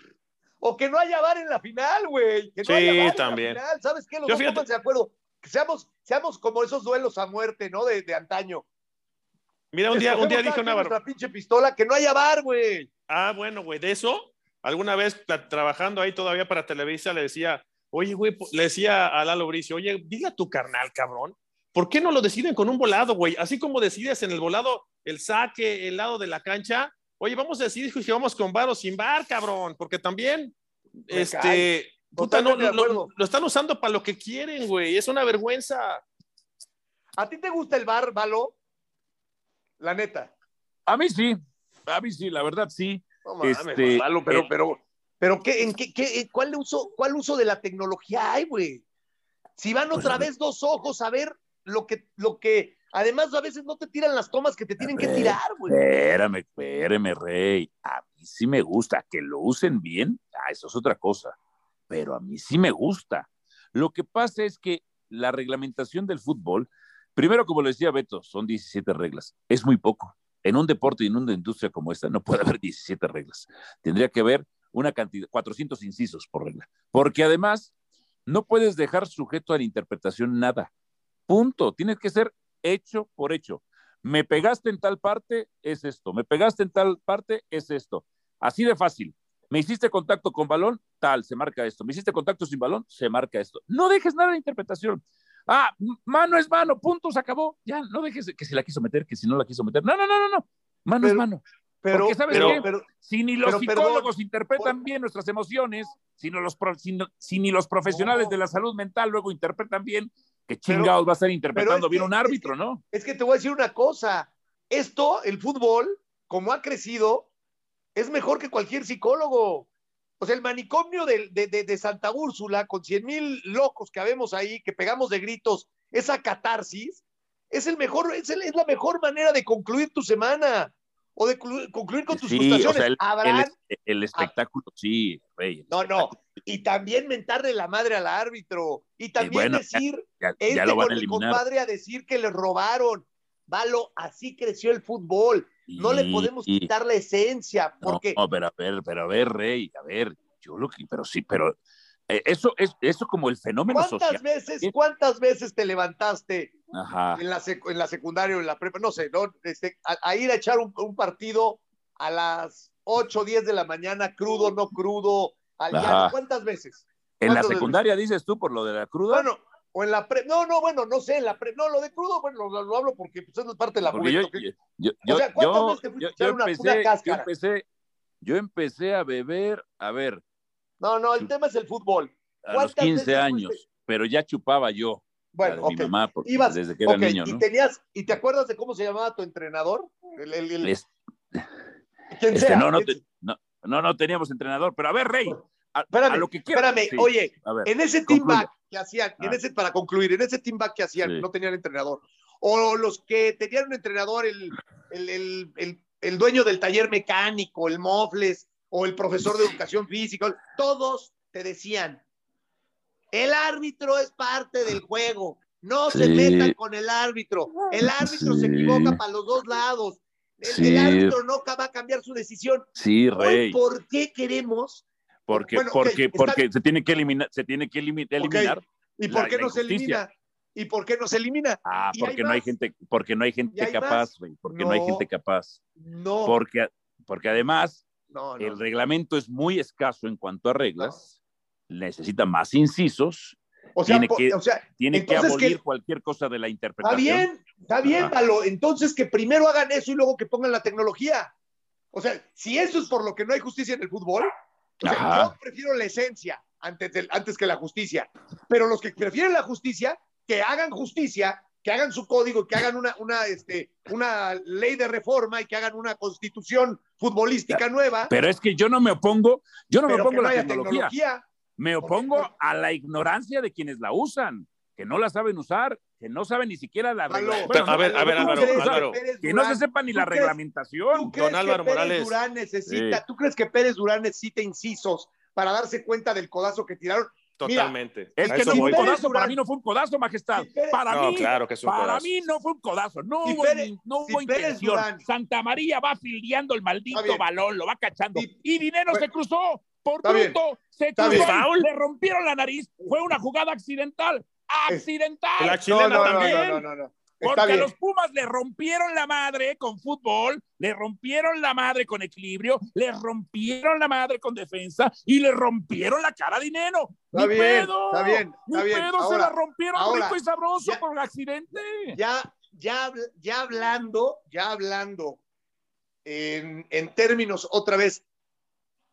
O que no haya bar en la final, güey. Que no sí, haya bar también. En la final. ¿Sabes qué? Los yo dos de acuerdo. Que seamos, seamos como esos duelos a muerte, ¿no? De, de antaño. Mira, un día, un día dije una nuestra pinche pistola, que no haya bar, güey. Ah, bueno, güey, de eso, alguna vez trabajando ahí todavía para Televisa, le decía, oye, güey, le decía a Lalo Bricio, oye, dile a tu carnal, cabrón, ¿Por qué no lo deciden con un volado, güey? Así como decides en el volado el saque, el lado de la cancha. Oye, vamos a decidir si vamos con bar o sin bar, cabrón, porque también, este, puta, no, lo, están usando para lo que quieren, güey. Es una vergüenza. ¿A ti te gusta el bar, Valo? La neta. A mí sí, a mí sí, la verdad sí. No este, Valo, pero, eh, pero, pero ¿qué, en qué, qué, cuál, uso, ¿cuál uso de la tecnología hay, güey? Si van pues otra vez dos ojos a ver lo que, lo que, además a veces no te tiran las tomas que te tienen que tirar, güey. Espérame, espérame, rey. A mí sí me gusta que lo usen bien. Ah, eso es otra cosa. Pero a mí sí me gusta. Lo que pasa es que la reglamentación del fútbol, primero, como lo decía Beto, son 17 reglas. Es muy poco. En un deporte y en una industria como esta no puede haber 17 reglas. Tendría que haber una cantidad, 400 incisos por regla. Porque además, no puedes dejar sujeto a la interpretación nada. Punto. Tiene que ser hecho por hecho. Me pegaste en tal parte, es esto. Me pegaste en tal parte, es esto. Así de fácil. Me hiciste contacto con balón, tal, se marca esto. Me hiciste contacto sin balón, se marca esto. No dejes nada de interpretación. Ah, mano es mano, punto, se acabó. Ya, no dejes que si la quiso meter, que si no la quiso meter. No, no, no, no, no. Mano es mano. Pero, Porque sabes qué? si ni los psicólogos interpretan bien nuestras emociones, si, los, si ni los profesionales de la salud mental luego interpretan bien, ¿Qué chingados va a estar interpretando bien un árbitro, no? Es que te voy a decir una cosa. Esto, el fútbol, como ha crecido, es mejor que cualquier psicólogo. O sea, el manicomio de, de, Santa Úrsula, con cien mil locos que habemos ahí, que pegamos de gritos, esa catarsis, es, el mejor, es, es la mejor manera de concluir tu semana o de concluir con tus frustraciones. el, espectáculo, sí, rey. No, no. Y también mentarle la madre al árbitro. Y también decir, este con el compadre a decir que le robaron. Valo, así creció el fútbol. no le podemos quitar la esencia. Porque... No, pero a ver, pero a ver, Rey, a ver, yo lo que, pero sí, pero eh, eso es eso como el fenómeno ¿Cuántas veces, cuántas veces te levantaste en la, en la secundaria o en la prepa, no sé, ¿no? Este, a, ir a echar un, partido a las 8 o 10 de la mañana, crudo, no crudo, ¿cuántas veces? ¿En la secundaria dices tú por lo de la cruda? Bueno, o en la pre, no, no, bueno, no sé, en la pre, no, lo de crudo, bueno, lo, hablo porque pues, es parte de la. Yo, yo, o sea, ¿cuántas veces te fuiste a echar una, empecé, Yo empecé, yo empecé a beber, a ver, No, no, el tema es el fútbol. A los 15 años, fuiste? pero ya chupaba yo. Bueno, okay. mi mamá, porque Ibas, desde que era okay, niño, ¿no? ¿Y, tenías, ¿Y te acuerdas de cómo se llamaba tu entrenador? El, el, el... Es- ¿Quién este, sea? no, no, ¿Quién- te- no, no, teníamos entrenador, pero a ver, Rey, a, Espérame, a lo que quieras. espérame, Sí, oye, ver, en ese team concluye. back que hacían, en Ah. ese, para concluir, en ese team back que hacían, Sí. no tenían entrenador. O los que tenían un entrenador, el, el, el, el- el dueño del taller mecánico, el Mofles, o el profesor de educación física, todos te decían, el árbitro es parte del juego, no se metan con el árbitro, el árbitro se equivoca para los dos lados, el, Sí. el árbitro no va a cambiar su decisión. Sí, Hoy, Rey, ¿Por qué queremos? porque, bueno, porque, está porque se tiene que eliminar, se tiene que elimi- eliminar. ¿Y por qué no se elimina? ¿Y por qué no se elimina? Ah, porque hay no hay gente, porque no hay gente hay capaz, güey, porque no. hay gente capaz. No, Porque, porque además no. el reglamento es muy escaso en cuanto a reglas, necesita más incisos, O sea, tiene que- o sea, tiene que abolir ¿qué? cualquier cosa de la está interpretación. bien, está bien. Palo. Entonces que primero hagan eso y luego que pongan la tecnología. O sea, si eso es por lo que no hay justicia en el fútbol, o sea, yo prefiero la esencia antes, del- antes que la justicia. Pero los que prefieren la justicia, que hagan justicia, que hagan su código, que hagan una, una, este, una ley de reforma y que hagan una constitución futbolística nueva. Pero es que yo no me opongo, yo no me pero que opongo a no la tecnología. tecnología. Me opongo a la ignorancia de quienes la usan, que no la saben usar, que no saben ni siquiera la regla. A ver, a ver, Álvaro, Álvaro, Que no se sepa ni ¿tú la crees- reglamentación. ¿Tú crees Álvaro que Pérez Morales. Durán necesita, Sí. tú crees que Pérez Durán necesita incisos para darse cuenta del codazo que tiraron? Totalmente. Es A que no fue un codazo, para mí no fue un codazo, majestad. Si Pérez- Para No, mí, claro que es un para codazo. mí no fue un codazo. No Si hubo, Pérez- no hubo intención. Durán- Santa María va filiando el maldito balón, lo va cachando. Y Dinero Bueno, se cruzó por bruto, se cruzó, le rompieron la nariz. Fue una jugada accidental. ¡Accidental! La chilena no, no, también. no, no, no, no. Porque a los Pumas le rompieron la madre con fútbol, le rompieron la madre con equilibrio, le rompieron la madre con defensa y le rompieron la cara a Dinero. Está ¡Ni bien, pedo! está bien, ¡Ni está bien. pedo! se Ahora- la rompieron ahora, rico y sabroso ya- por accidente. Ya, ya, ya hablando, ya hablando en, en términos otra vez,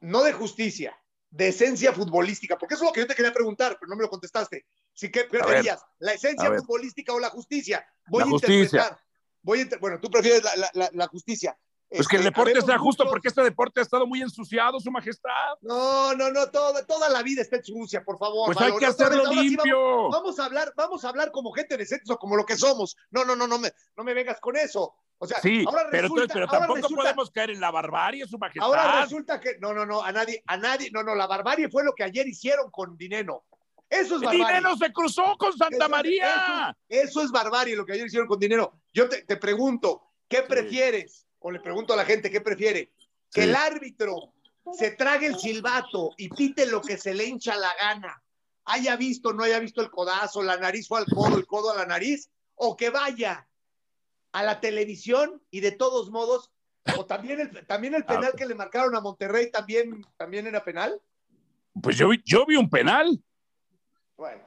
no de justicia, de esencia futbolística, porque eso es lo que yo te quería preguntar, pero no me lo contestaste. Si qué preferías, la esencia futbolística o la justicia. Voy La a justicia. interpretar. Voy a bueno, tú prefieres la, la- la- la justicia. Pues que el Este, deporte sea justo, muchos- porque este deporte ha estado muy ensuciado, su majestad. No, no, no, todo- toda la vida está en sucia, por favor. Pues hay que vez, hacerlo ahora sí vamos- limpio. Vamos a hablar, vamos a hablar como gente decente o como lo que somos. No, no, no, no me, no me vengas con eso. O sea, Sí, ahora pero, resulta, entonces- pero tampoco resulta- podemos caer en la barbarie, su majestad. Ahora resulta que no, no, no, a nadie, a nadie, no, no, la barbarie fue lo que ayer hicieron con Dineno. Eso es barbarie. Dinero se cruzó con Santa Eso María. Eso, eso es barbarie lo que ayer hicieron con Dinero. Yo te, te pregunto, ¿qué prefieres? O le pregunto a la gente, ¿qué prefiere? Que Sí. el árbitro se trague el silbato y pite lo que se le hincha la gana, haya visto, no haya visto el codazo, la nariz fue al codo, el codo a la nariz, o que vaya a la televisión y de todos modos, o también el, también el penal Ah. que le marcaron a Monterrey también, también era penal. Pues yo vi, yo vi un penal. Bueno,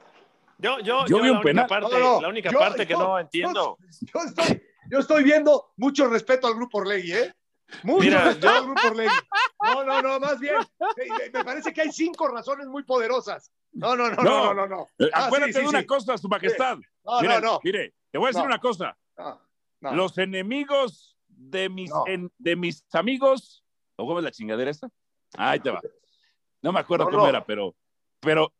Yo, yo, Yo yo vi la un penal. única parte, No, no, la única yo- parte que yo- no entiendo. yo estoy, yo estoy viendo mucho respeto al grupo Orlegui, ¿eh? Mucho Mira, respeto yo- al grupo Orlegui. No, no, no, más bien, me parece que hay cinco razones muy poderosas. No, no, no, no, no, no. no. Eh, Ah, Acuérdate sí, sí, de una sí. cosa, su majestad. No, mire, no, no. mire, te voy a decir No. una cosa. no, no. Los enemigos de mis, No. en- de mis amigos. ¿O cómo es la chingadera esta? Ahí te va. No me acuerdo No, cómo no. era, pero, pero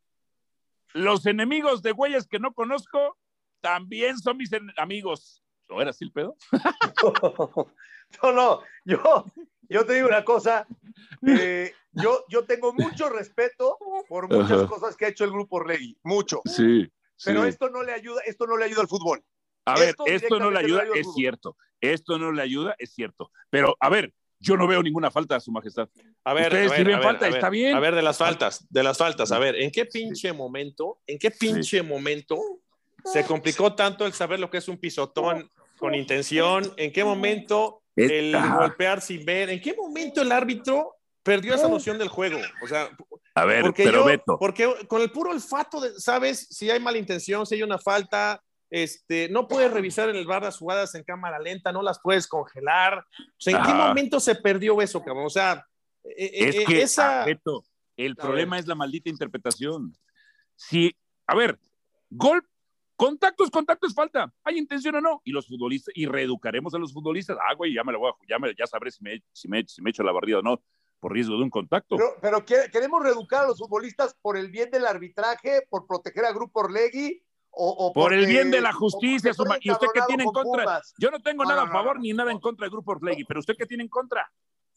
los enemigos de güeyes que no conozco también son mis amigos. ¿O era así el pedo? *laughs* No, no, yo, yo te digo una cosa, eh, yo, yo tengo mucho respeto por muchas cosas que ha hecho el grupo Orlegui, mucho, Sí. pero esto no le ayuda, esto no le ayuda al fútbol. A ver, esto esto no le ayuda, es fútbol. cierto. Esto no le ayuda, es cierto. Pero, a ver, yo no veo ninguna falta a su majestad. A ver, Ustedes a si ven a ver, falta, a ver, está bien. A ver, de las faltas, de las faltas, a ver, ¿en qué pinche momento, en qué pinche momento se complicó tanto el saber lo que es un pisotón con intención? ¿En qué momento el golpear sin ver? ¿En qué momento el árbitro perdió esa noción del juego? O sea, A ver, porque pero yo- Beto. porque con el puro olfato, de- sabes si hay mala intención, si hay una falta, este, no puedes revisar en el bar las jugadas en cámara lenta, no las puedes congelar. O sea, ¿en qué momento se perdió eso, cabrón? O sea, eh, Es eh, que, esa, ah, Beto, El problema es la maldita interpretación. Si, a ver, gol, contacto es contacto es falta. ¿Hay intención o no? Y los futbolistas, y reeducaremos a los futbolistas. Ah, güey, ya me lo voy a, ya, me, ya sabré si me, si, me, si me echo la barrida o no por riesgo de un contacto. Pero, pero ¿qué- queremos reeducar a los futbolistas por el bien del arbitraje, por proteger a Grupo Orlegui o, o Por el porque- bien de la justicia, estoy ¿y usted qué tiene en con contra? Pumas. Yo no tengo No, nada no, a favor no, ni nada en contra del Grupo Orlegui, pero ¿usted qué tiene en contra?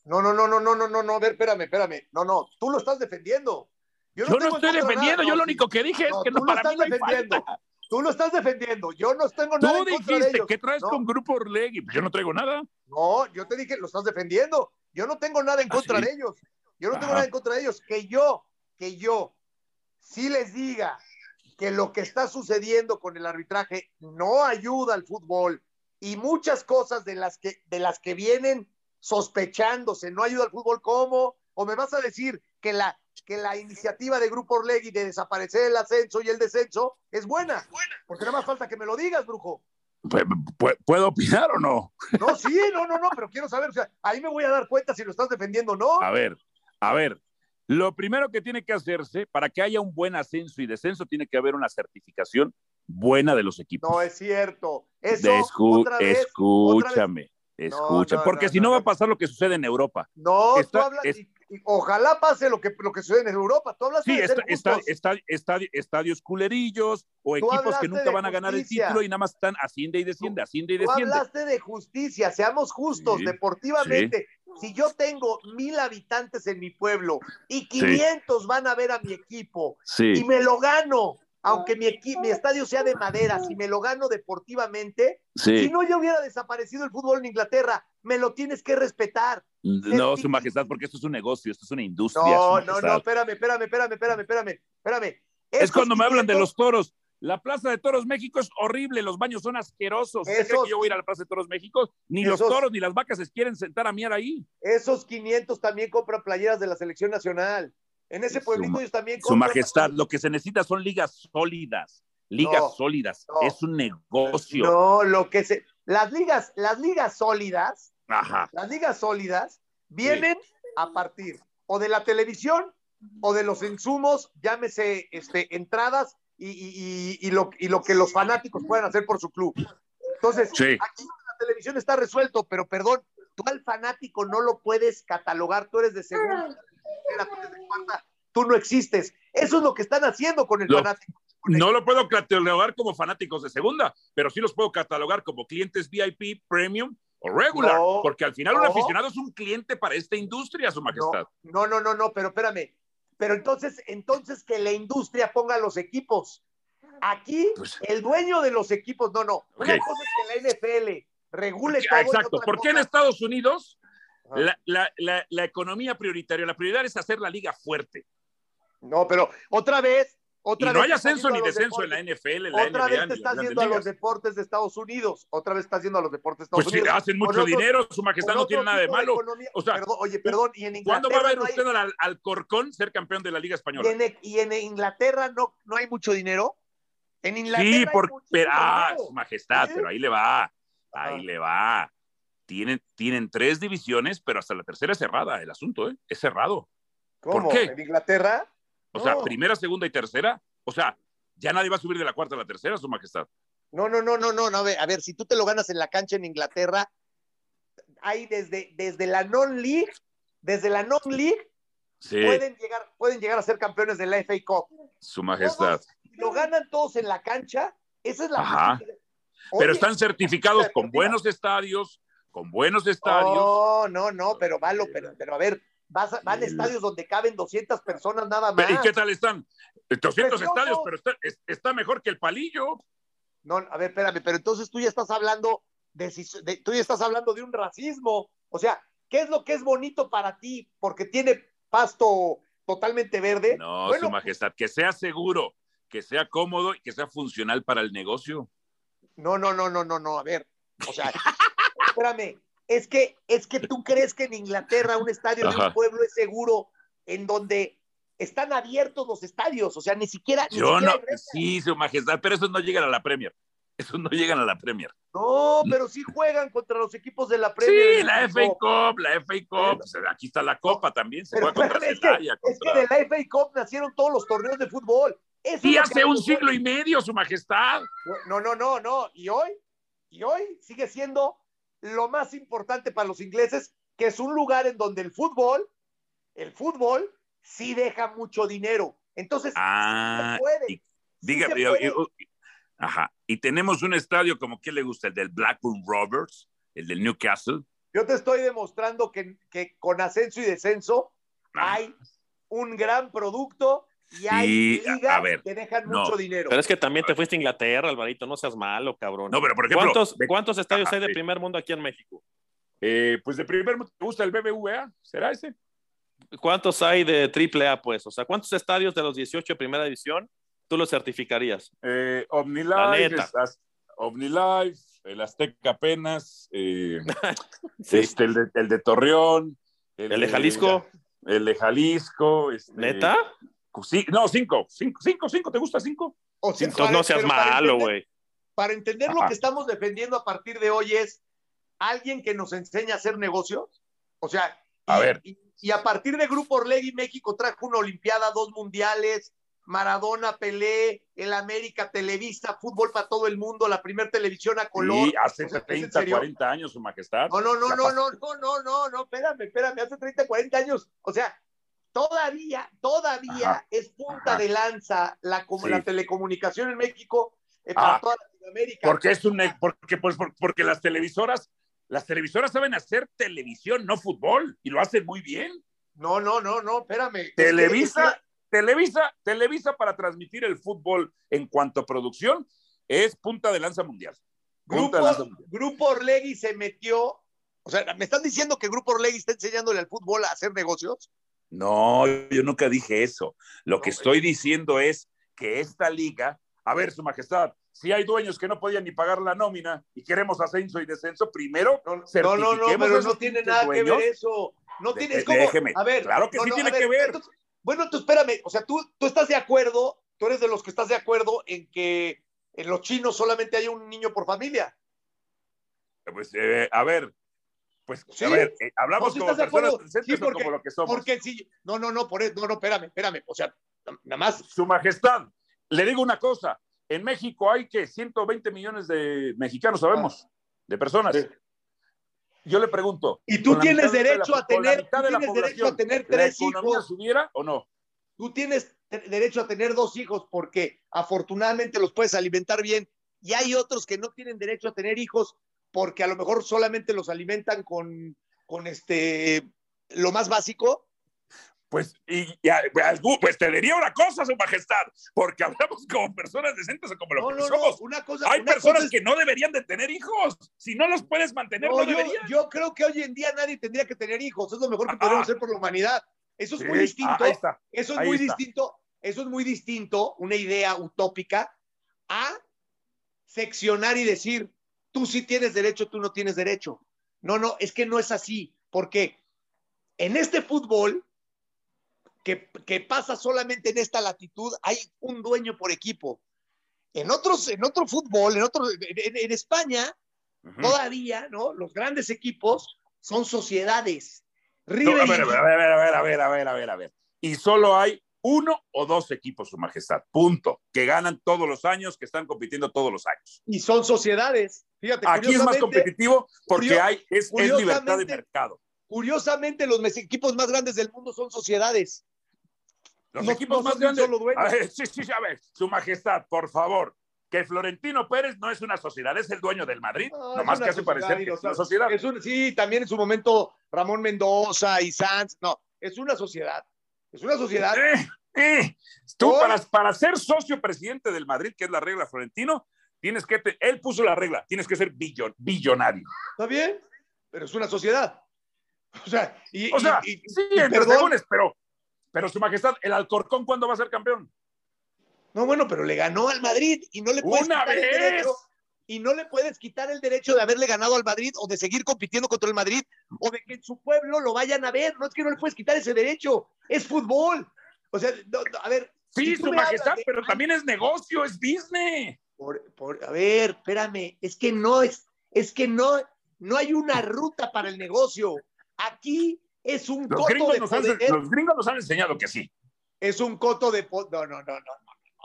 No, no, no, no, no, no, no, no, a ver, espérame, espérame. No, no, tú lo estás defendiendo. Yo no, en estoy defendiendo, nada, yo no, lo único que dije es No, que no, tú lo para mí no hay falta. Tú lo estás defendiendo. Yo no tengo nada Tú en contra de dijiste, ellos. ¿qué traes No, con Grupo Orlegui? Pues yo no traigo nada. No, yo te dije, lo estás defendiendo. Yo no tengo nada en ¿Ah, contra sí? de ellos. Yo no tengo nada en contra de ellos. Que yo, que yo, sí les diga que lo que está sucediendo con el arbitraje no ayuda al fútbol y muchas cosas de las que, de las que vienen sospechándose no ayuda al fútbol, ¿cómo? ¿O me vas a decir que la, que la iniciativa de Grupo Orlegui de desaparecer el ascenso y el descenso es buena? Porque nada más falta que me lo digas, brujo. Pu- pu- ¿Puedo opinar o no? No, sí, no, no, no, pero quiero saber, o sea, ahí me voy a dar cuenta si lo estás defendiendo o no. A ver, a ver. Lo primero que tiene que hacerse para que haya un buen ascenso y descenso, tiene que haber una certificación buena de los equipos. No es cierto. Eso, escu- otra vez, escúchame, escucha, no, porque no, si no, va a pasar lo que sucede en Europa. no, está- tú hablas, es- y- y ojalá pase lo que, lo que sucede en Europa. Tú hablas Sí, de está, está- está- está- estadios culerillos o Tú equipos que nunca van a ganar el título y nada más están asciende y desciende, asciende y Tú desciende. hablaste de justicia, seamos justos, Sí, deportivamente. Si yo tengo mil habitantes en mi pueblo y 500 van a ver a mi equipo y Sí, me lo gano, aunque mi, mi estadio sea de madera, si me lo gano deportivamente, si sí. no ya hubiera desaparecido el fútbol en Inglaterra, me lo tienes que respetar. No, su majestad, porque esto es un negocio, esto es una industria. No, no, no, espérame, espérame, espérame, espérame, espérame, espérame. Es cuando me hablan de 500 los toros. La Plaza de Toros México es horrible, los baños son asquerosos. ¿Usted cree Esos- que yo voy a ir a la Plaza de Toros México? Ni los toros ni las vacas se quieren sentar a miar ahí. Esos 500 también compran playeras de la selección nacional. En ese Su pueblito ellos también Su compran. majestad, lo que se necesita son ligas sólidas. Ligas No, sólidas. no. Es un negocio. No, lo que se. Las ligas, las ligas sólidas, Ajá. las ligas sólidas vienen a partir o de la televisión o de los insumos, llámese este, entradas y, y- y- y lo, y lo que los fanáticos puedan hacer por su club. Entonces, Sí. aquí en la televisión está resuelto, pero perdón, tú al fanático no lo puedes catalogar, tú eres de segunda, tercera, tú eres de cuarta, tú no existes. Eso es lo que están haciendo con el Lo- fanático. No lo puedo catalogar como fanáticos de segunda, pero sí los puedo catalogar como clientes VIP, premium o regular, No, porque al final un aficionado es un cliente para esta industria, su majestad. No, no, no, no, pero espérame. Pero entonces, entonces que la industria ponga los equipos. Aquí, Pues- el dueño de los equipos, no, no. Una cosa es que la NFL regule todo. Exacto, porque en cosa- Estados Unidos Ajá. la, la- la- la economía prioritaria, la prioridad es hacer la liga fuerte. No, pero otra vez, Y no hay ascenso ni descenso en la. NFL, en la Otra NBA, vez te las yendo a los deportes de Estados Unidos. Otra vez estás yendo a los deportes de Estados Pues si Unidos. hacen Con mucho otro- dinero, su majestad no tiene nada de malo. economía. O sea, Perdón, oye, perdón, y en Inglaterra. ¿Cuándo va a ver no hay- usted al, al Corcón ser campeón de la Liga y, Española? en, y en Inglaterra no, no hay mucho dinero. En Inglaterra. Sí, hay por, muchísimo pero, ah, su majestad, Sí. pero ahí le va, ahí Ajá. le va. Tienen, tienen tres divisiones, pero hasta la tercera es cerrada el asunto, ¿eh? Es cerrado. ¿Cómo? qué? ¿En Inglaterra? O sea, primera, segunda y tercera. O sea, ya nadie va a subir de la cuarta a la tercera, su majestad. No, no, no, no, no, no. A ver, a ver, si tú te lo ganas en la cancha en Inglaterra, hay desde, desde la non-league, desde la non-league, Sí, pueden, llegar, pueden llegar a ser campeones de la FA Cup. su majestad. Todos, si lo ganan todos en la cancha, esa es la Ajá. Pero están certificados con buenos estadios, con buenos estadios. No, no, no, pero pero, pero a ver, vas a- van a estadios donde caben 200 personas nada más. ¿Y qué tal están? 200 Preciosos. estadios, pero está, es- está mejor que el palillo. No, a ver, espérame, pero entonces tú ya estás hablando de, de- tú ya estás hablando de un racismo. O sea, ¿qué es lo que es bonito para ti? Porque tiene pasto totalmente verde. No, Bueno, su majestad, que sea seguro, que sea cómodo y que sea funcional para el negocio. No, no, no, no, no, no, a ver. O sea, *laughs* espérame, es que, es que tú crees que en Inglaterra un estadio de un pueblo es seguro en donde están abiertos los estadios, o sea, ni siquiera. ni Yo siquiera no, sí, su majestad, pero eso no llega a la Premier. Esos no llegan a la Premier. No, pero sí juegan contra los equipos de la Premier. Sí, la FA Cup, la FA Cup. Aquí está la Copa también. Se Pero, juega contra es, que, Celaya, es que contra- de la FA Cup nacieron todos los torneos de fútbol. Eso Y hace un siglo y medio, su majestad. No, no, no, no. Y hoy, y hoy sigue siendo lo más importante para los ingleses, que es un lugar en donde el fútbol, el fútbol, sí deja mucho dinero. Entonces, Ah, se puede. y Sí dígame, se ajá. Y tenemos un estadio como ¿quién le gusta? El del Blackburn Rovers, el del Newcastle. Yo te estoy demostrando que, que con ascenso y descenso Ah, hay un gran producto y hay Sí, a- ligas a ver, que dejan no. mucho dinero. Pero es que también te fuiste a Inglaterra, Alvarito, no seas malo, cabrón. No, pero por ejemplo, ¿Cuántos, ve- cuántos estadios Ajá, hay de sí. primer mundo aquí en México? eh, pues de primer, ¿te gusta el BBVA? ¿Será ese? ¿Cuántos hay de triple A, pues? O sea, ¿cuántos estadios de los 18 de primera división tú los certificarías? Eh, OmniLife, OmniLife, el Azteca apenas, eh, *laughs* Sí. este, el, de, el de Torreón, ¿El de Jalisco? el de Jalisco, este, ¿Neta? Sí, no, cinco, cinco, cinco, cinco, ¿te gusta cinco? O sea, Entonces no para- seas pero para malo, entender- güey. Para entender lo Ajá. que estamos defendiendo a partir de hoy es alguien que nos enseña a hacer negocios. O sea, y, A ver. y, y a partir de Grupo Orlegui, México trajo una Olimpiada, dos mundiales, Maradona, Pelé, el América, Televisa, fútbol para todo el mundo, la primer televisión a color. Sí, hace O sea, ¿es en 30, serio? 40 años, su majestad. No, no, no, no, no, no, no, no, no, espérame, espérame, hace 30, 40 años. O sea, todavía, todavía Ajá. es punta Ajá. de lanza la, como Sí. la telecomunicación en México eh, para Ah. toda Latinoamérica. Porque es un porque, pues, por- porque las televisoras, las televisoras saben hacer televisión, no fútbol, y lo hacen muy bien. No, no, no, no, espérame. Televisa, es que- Televisa, Televisa para transmitir el fútbol en cuanto a producción es punta de lanza mundial. De lanza Grupo, mundial. Grupo Orlegui se metió. O sea, ¿me están diciendo que Grupo Orlegui está enseñándole al fútbol a hacer negocios? No, yo nunca dije eso. Lo que estoy diciendo es que esta liga, a ver, Su Majestad, si hay dueños que no podían ni pagar la nómina y queremos ascenso y descenso, primero No, no, no, pero no tiene nada que ver eso. No De- tiene, de- es como, déjeme. a ver, Claro que sí tiene que ver. bueno, tú espérame, o sea, tú, tú estás de acuerdo, tú eres de los que estás de acuerdo en que en los chinos solamente hay un niño por familia. Pues, eh, a ver, pues, Sí. a ver, eh, hablamos No, como personas presentes Sí, o porque- como lo que somos. Porque si, no, no, no, por eso, no, no, espérame, espérame, o sea, nada más, Su Majestad, le digo una cosa, en México hay que 120 millones de mexicanos, sabemos, de personas. Ah. Sí. Yo le pregunto. y tú ¿con la tienes mitad de derecho la- a tener, tú de tienes derecho a tener ¿La tres hijos, subiera o no? tú tienes derecho a tener dos hijos porque afortunadamente los puedes alimentar bien y hay otros que no tienen derecho a tener hijos porque a lo mejor solamente los alimentan con, con este lo más básico. Pues, y, y a- pues, pues te diría una cosa, Su Majestad, porque hablamos como personas decentes o como lo No, que no, no, somos. una cosa, Hay una personas cosa es- que no deberían de tener hijos. Si no los puedes mantener, no, yo, deberían. yo creo que hoy en día nadie tendría que tener hijos, es lo mejor que Ah. podemos hacer por la humanidad. Eso es Sí, muy distinto. ah, está. Eso es muy está. distinto, eso es muy distinto, una idea utópica, a seccionar y decir, tú sí tienes derecho, tú no tienes derecho. No, no, es que no es así, porque en este fútbol, que, que pasa solamente en esta latitud, hay un dueño por equipo. En otros, en otro fútbol, en otro, en, en España, todavía, ¿no? Los grandes equipos son sociedades. No, a ver, a ver, a ver, a ver, a ver, a ver, a ver, a ver. Y solo hay uno o dos equipos, Su Majestad, punto, que ganan todos los años, que están compitiendo todos los años. y son sociedades. Fíjate, Aquí es más competitivo porque hay, es, es libertad de mercado. Curiosamente, los equipos más grandes del mundo son sociedades. Los no- equipos no más grandes. A ver, sí, sí, a ver, Su Majestad, por favor, que Florentino Pérez no es una sociedad, es el dueño del Madrid, No, nomás que hace parecer que es una sociedad. Es un- sí, también en su momento Ramón Mendoza y Sanz. No, es una sociedad. Es una sociedad. Eh, eh, Tú, para, para ser socio presidente del Madrid, que es la regla Florentino, tienes que, te- él puso la regla, tienes que ser billon, billonario. ¿Está bien? Pero es una sociedad. *laughs* O sea, y, O sea, y- y- sí, y entre segundos, pero, pero su majestad, el Alcorcón, ¿cuándo va a ser campeón? No, bueno, pero le ganó al Madrid y no le puedes ¡Una vez! Y no le puedes quitar el derecho de haberle ganado al Madrid o de seguir compitiendo contra el Madrid o de que en su pueblo lo vayan a ver. No es que no le puedes quitar ese derecho. Es fútbol. O sea, no, no, a ver. Sí, si su majestad, de- pero también es negocio, es business. Por, por, a ver, espérame, es que no es, es que no, no hay una ruta para el negocio. Aquí es un Los coto gringos, de nos han, los gringos nos han enseñado que sí. Es un coto de. No, no, no, no.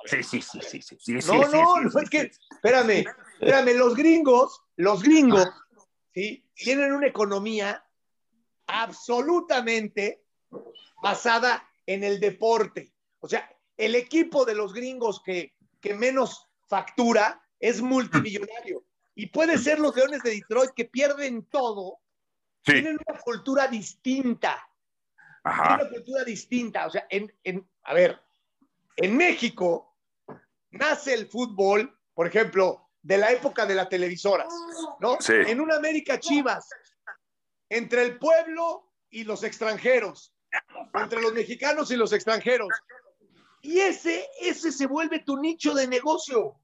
Sí, sí, sí, sí, sí. sí, No, sí, no, no, es que, espérame, espérame, los gringos, los gringos, ¿sí? Tienen una economía absolutamente basada en el deporte. O sea, el equipo de los gringos que, que menos factura es multimillonario. Y puede ser los Leones de Detroit que pierden todo, Sí, tienen una cultura distinta. Tienen ajá. una cultura distinta. O sea, en, en- a ver, en México nace el fútbol, por ejemplo, de la época de las televisoras, ¿no? Sí. En una América Chivas, entre el pueblo y los extranjeros, entre los mexicanos y los extranjeros. Y ese, ese se vuelve tu nicho de negocio.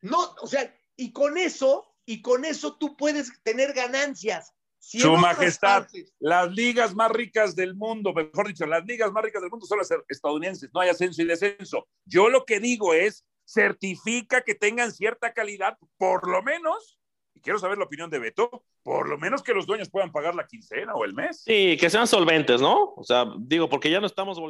No, o sea, y con eso, y con eso tú puedes tener ganancias. Si Su majestad, partes- las ligas más ricas del mundo, mejor dicho, las ligas más ricas del mundo son las estadounidenses, no hay ascenso y descenso. Yo lo que digo es, certifica que tengan cierta calidad, por lo menos, y quiero saber la opinión de Beto, por lo menos que los dueños puedan pagar la quincena o el mes. Sí, que sean solventes, ¿no? O sea, digo, porque ya no estamos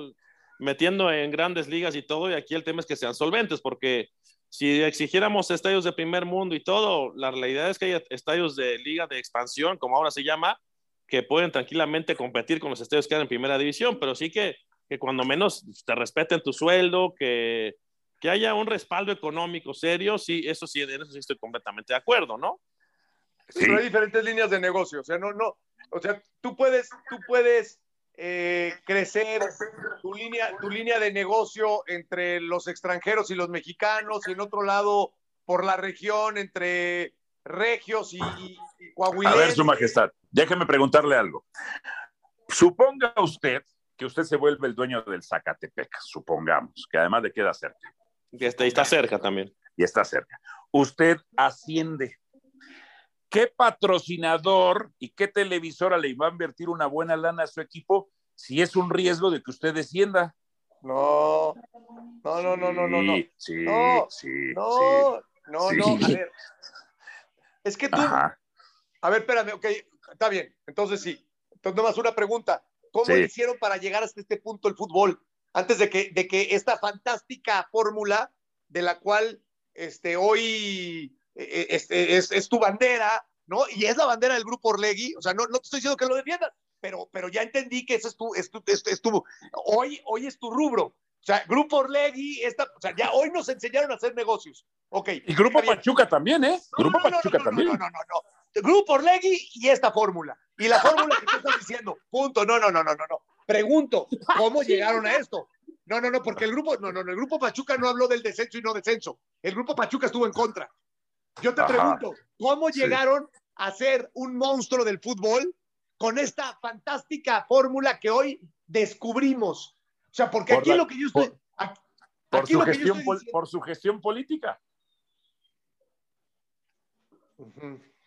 metiendo en grandes ligas y todo, y aquí el tema es que sean solventes, porque si exigiéramos estadios de primer mundo y todo, la realidad es que hay estadios de liga de expansión, como ahora se llama, que pueden tranquilamente competir con los estadios que hay en primera división, pero sí que, que cuando menos te respeten tu sueldo, que, que haya un respaldo económico serio, sí, eso sí, en eso sí estoy completamente de acuerdo, ¿no? Sí, pero hay diferentes líneas de negocio. O sea, no, no. O sea, tú puedes, tú puedes eh, crecer tu línea, tu línea de negocio entre los extranjeros y los mexicanos, y en otro lado, por la región, entre regios y, y A ver. Su Majestad, déjeme preguntarle algo. Suponga usted que usted se vuelve el dueño del Zacatepec, supongamos, que además le queda cerca. Está, y está cerca también. y está cerca. Usted asciende. ¿Qué patrocinador y qué televisora le va a invertir una buena lana a su equipo si es un riesgo de que usted descienda? No, no, no, no, no, no, no. Sí, sí, No, sí, No, no, Sí. no. A ver. Es que tú, Ajá. A ver, espérame, ok, está bien. Entonces sí. Entonces, nomás una pregunta. ¿Cómo Sí. hicieron para llegar hasta este punto el fútbol? Antes de que, de que esta fantástica fórmula de la cual este, hoy eh, este, es, es tu bandera, ¿no? Y es la bandera del grupo Orlegui. O sea, no, no te estoy diciendo que lo defiendas, pero, pero ya entendí que ese es tu, es tu, es, es tu- hoy, hoy es tu rubro. O sea, Grupo Orlegui, esta, o sea, ya hoy nos enseñaron a hacer negocios. Ok. Y Grupo. Pachuca también, ¿eh? No, Grupo no, no, Pachuca no, no, también. No, no, no, no. Grupo Orlegui y esta fórmula. Y la fórmula que tú estás diciendo. Punto. No, no, no, no, no, no. Pregunto, *laughs* ¿cómo llegaron a esto? No, no, no, porque el grupo, no, no, no, el grupo Pachuca no habló del descenso y no descenso. El grupo Pachuca estuvo en contra. Yo te Ajá. pregunto, ¿cómo Sí. llegaron a ser un monstruo del fútbol con esta fantástica fórmula que hoy descubrimos? O sea, porque Por aquí la- lo que yo estoy. aquí- Por aquí su, lo que yo gestión, estoy diciendo- por su gestión política.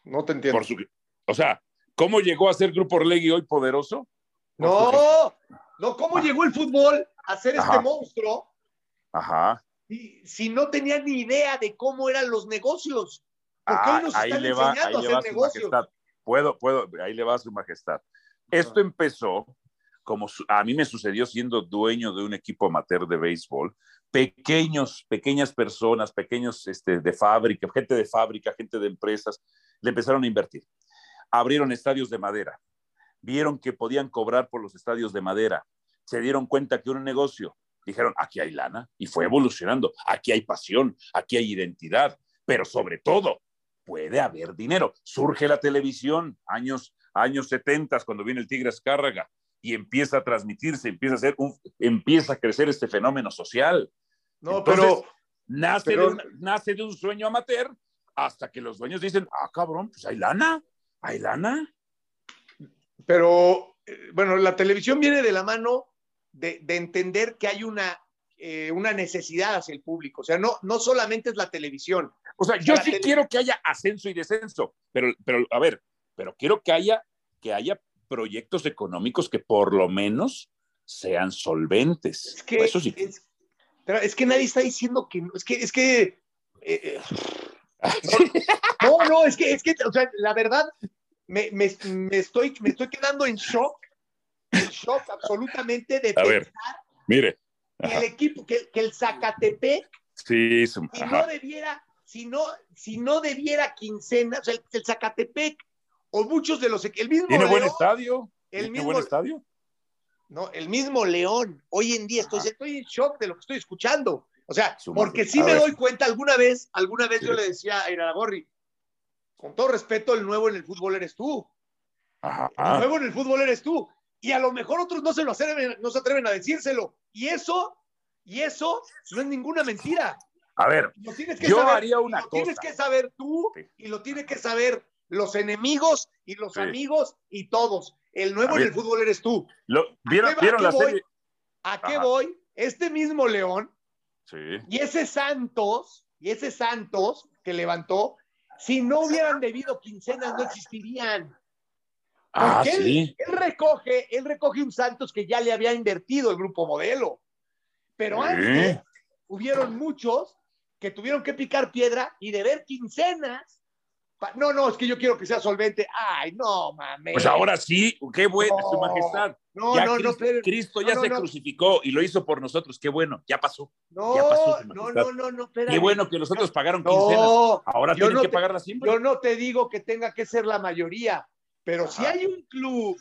No te entiendo. Por su, o sea, ¿cómo llegó a ser Grupo Orlegui hoy poderoso? No, no, ¿cómo llegó el fútbol a ser este monstruo Ajá. si, si no tenía ni idea de cómo eran los negocios? Porque Ah, hoy nos ahí están le va, enseñando ahí a le va hacer su negocios. majestad. Puedo, puedo, ahí le va su majestad. Esto empezó como su- a mí me sucedió siendo dueño de un equipo amateur de béisbol, pequeños, pequeñas personas, pequeños este, de fábrica, gente de fábrica, gente de empresas, le empezaron a invertir. Abrieron estadios de madera, vieron que podían cobrar por los estadios de madera, se dieron cuenta que era un negocio, dijeron, aquí hay lana, y fue evolucionando, aquí hay pasión, aquí hay identidad, pero sobre todo, puede haber dinero. Surge la televisión, años, años 70, cuando viene el Tigre Azcárraga, y empieza a transmitirse, empieza a, ser un, empieza a crecer este fenómeno social. No, Entonces, pero Nace, pero- de una- nace de un sueño amateur hasta que los dueños dicen, ah, cabrón, pues hay lana, hay lana. Pero, eh, bueno, la televisión viene de la mano de, de entender que hay una, eh, una necesidad hacia el público. O sea, no, no solamente es la televisión. O sea, yo sí tele- quiero que haya ascenso y descenso, pero, pero a ver, pero quiero que haya, que haya proyectos económicos que por lo menos sean solventes. Es que, Eso sí. es, pero es que nadie está diciendo que no. Es que, es que eh, *laughs* no, no, es que, es que, o sea, la verdad, me, me, me estoy, me estoy quedando en shock, en shock absolutamente de A ver, pensar Mire. que el equipo, que, que el Zacatepec, Sí, si no debiera, si no, si no debiera quincena, o sea, el, el Zacatepec, o muchos de los, el mismo ¿Tiene buen León, estadio? el ¿Tiene mismo- buen estadio? no, el mismo León, hoy en día estoy, estoy en shock de lo que estoy escuchando. O sea, porque sí A me ver. doy cuenta, alguna vez, alguna vez Sí. yo le decía a Iraragorri, con todo respeto, el nuevo en el fútbol eres tú. Ajá. El nuevo en el fútbol eres tú. Y a lo mejor otros no se lo atreven, no se atreven a decírselo. Y eso, y eso no es ninguna mentira. A ver, Lo tienes que Yo saber, haría una lo tienes cosa. que saber tú Sí. y lo tiene que saber los enemigos y los Sí. amigos y todos. El nuevo en el fútbol eres tú. lo- ¿vieron, qué va- ¿vieron a la qué voy? serie? ¿A qué Ajá. voy? Este mismo León Sí. y ese Santos, y ese Santos que levantó, si no hubieran debido quincenas, no existirían. Ah, él- sí. Él recoge, él recoge un Santos que ya le había invertido el grupo modelo. Pero antes hubieron muchos que tuvieron que picar piedra y deber quincenas. No, no, es que yo quiero que sea solvente. Ay, no, mames. Pues ahora sí, qué bueno, No. su majestad. No, Ya no, no, Cristo, esperen. Cristo No, ya no, se no. crucificó y lo hizo por nosotros. Qué bueno, ya pasó. No, Ya pasó, su no, no, no, no. Qué bueno que nosotros pagaron quincenas. No, Ahora tienen no que pagarlas siempre. yo no te digo que tenga que ser la mayoría, pero si hay un club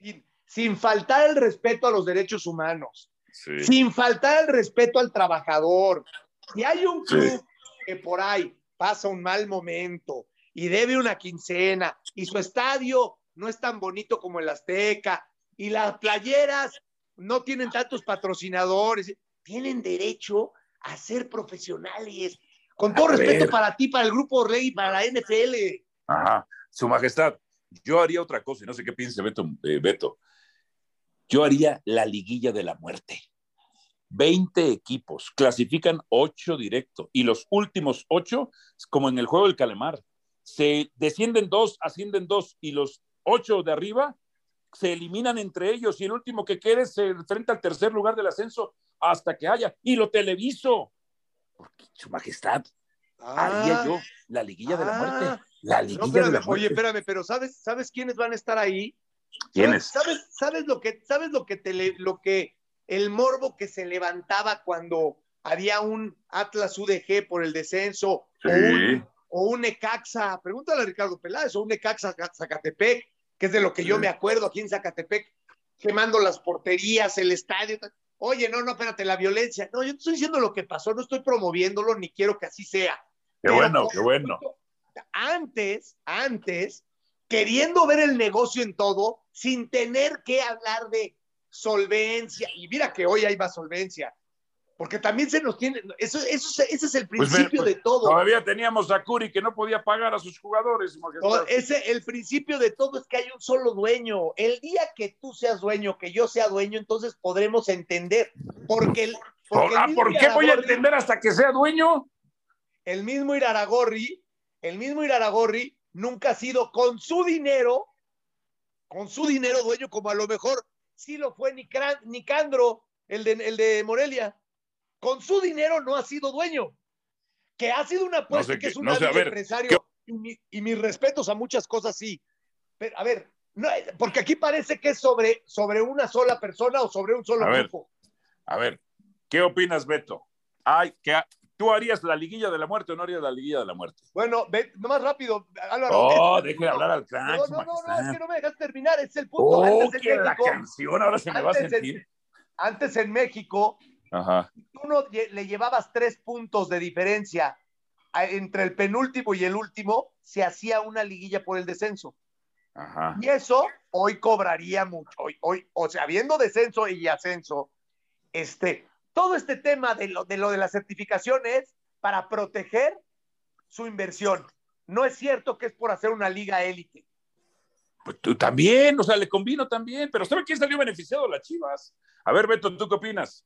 sin, sin faltar el respeto a los derechos humanos, Sí. sin faltar el respeto al trabajador, si hay un Sí. club que por ahí pasa un mal momento y debe una quincena y su estadio no es tan bonito como el Azteca y las playeras no tienen tantos patrocinadores, tienen derecho a ser profesionales. Con todo A respeto ver. para ti, para el grupo Orley y para la NFL. Ajá. Su majestad, yo haría otra cosa y no sé qué piense Beto. eh, Beto. Yo haría la liguilla de la muerte. 20 equipos, clasifican 8 directo y los últimos 8, como en el juego del calamar, se descienden 2, ascienden 2 y los 8 de arriba se eliminan entre ellos y el último que quede se enfrenta al tercer lugar del ascenso hasta que haya y lo televiso. Porque, su majestad, haría yo la liguilla de la Ah. muerte. La No, liguilla de espérame, la muerte. oye, espérame, pero ¿sabes, ¿sabes quiénes van a estar ahí? ¿Quiénes? ¿Sabes, sabes lo que, sabes lo que te lo que el morbo que se levantaba cuando había un Atlas UDG por el descenso Sí. o, un, o un Necaxa, pregúntale a Ricardo Peláez, o un Necaxa Zacatepec, que es de lo que yo me acuerdo aquí en Zacatepec, quemando las porterías, el estadio. Oye, no, no, espérate, la violencia. No, yo te estoy diciendo lo que pasó, no estoy promoviéndolo ni quiero que así sea. Qué Pero, bueno, qué bueno. Antes, antes, queriendo ver el negocio en todo, sin tener que hablar de solvencia. Y mira que hoy hay más solvencia, porque también se nos tiene, eso, eso, ese es el Pues, principio pues, de todo. Todavía teníamos a Curi que no podía pagar a sus jugadores. ese, el principio de todo es que hay un solo dueño. El día que tú seas dueño, que yo sea dueño, entonces podremos entender. Porque el, porque ¿Por, el ah, ¿por qué voy a entender hasta que sea dueño? el mismo Iraragorri, el mismo Iraragorri nunca ha sido con su dinero, con su dinero dueño, como a lo mejor sí lo fue Nicandro, el de, el de Morelia. Con su dinero no ha sido dueño. Que ha sido una apuesta sé que qué- es un no sé, ver, empresario. Y, mi- y mis respetos a muchas cosas, sí. Pero, a ver, no, porque aquí parece que es sobre, sobre una sola persona o sobre un solo A ver. grupo. A ver, ¿qué opinas, Beto? Ay, que ¿Tú harías la liguilla de la muerte o no harías la liguilla de la muerte? Bueno, ve, nomás rápido, Álvaro. Oh, deje de hablar al crack, No, no, no, no, es que no me dejas terminar, es el punto. Oh, antes, en que la México, canción ahora se me va a antes en- sentir. antes en México, Ajá. tú no le llevabas tres puntos de diferencia entre el penúltimo y el último, se hacía una liguilla por el descenso. Ajá. Y eso hoy cobraría mucho. Hoy, hoy, o sea, habiendo descenso y ascenso, este, todo este tema de lo de, lo de las certificaciones para proteger su inversión. No es cierto que es por hacer una liga élite. Pues tú también, o sea, le convino también, pero ¿sabe quién salió beneficiado? Las Chivas. A ver, Beto, ¿tú qué opinas?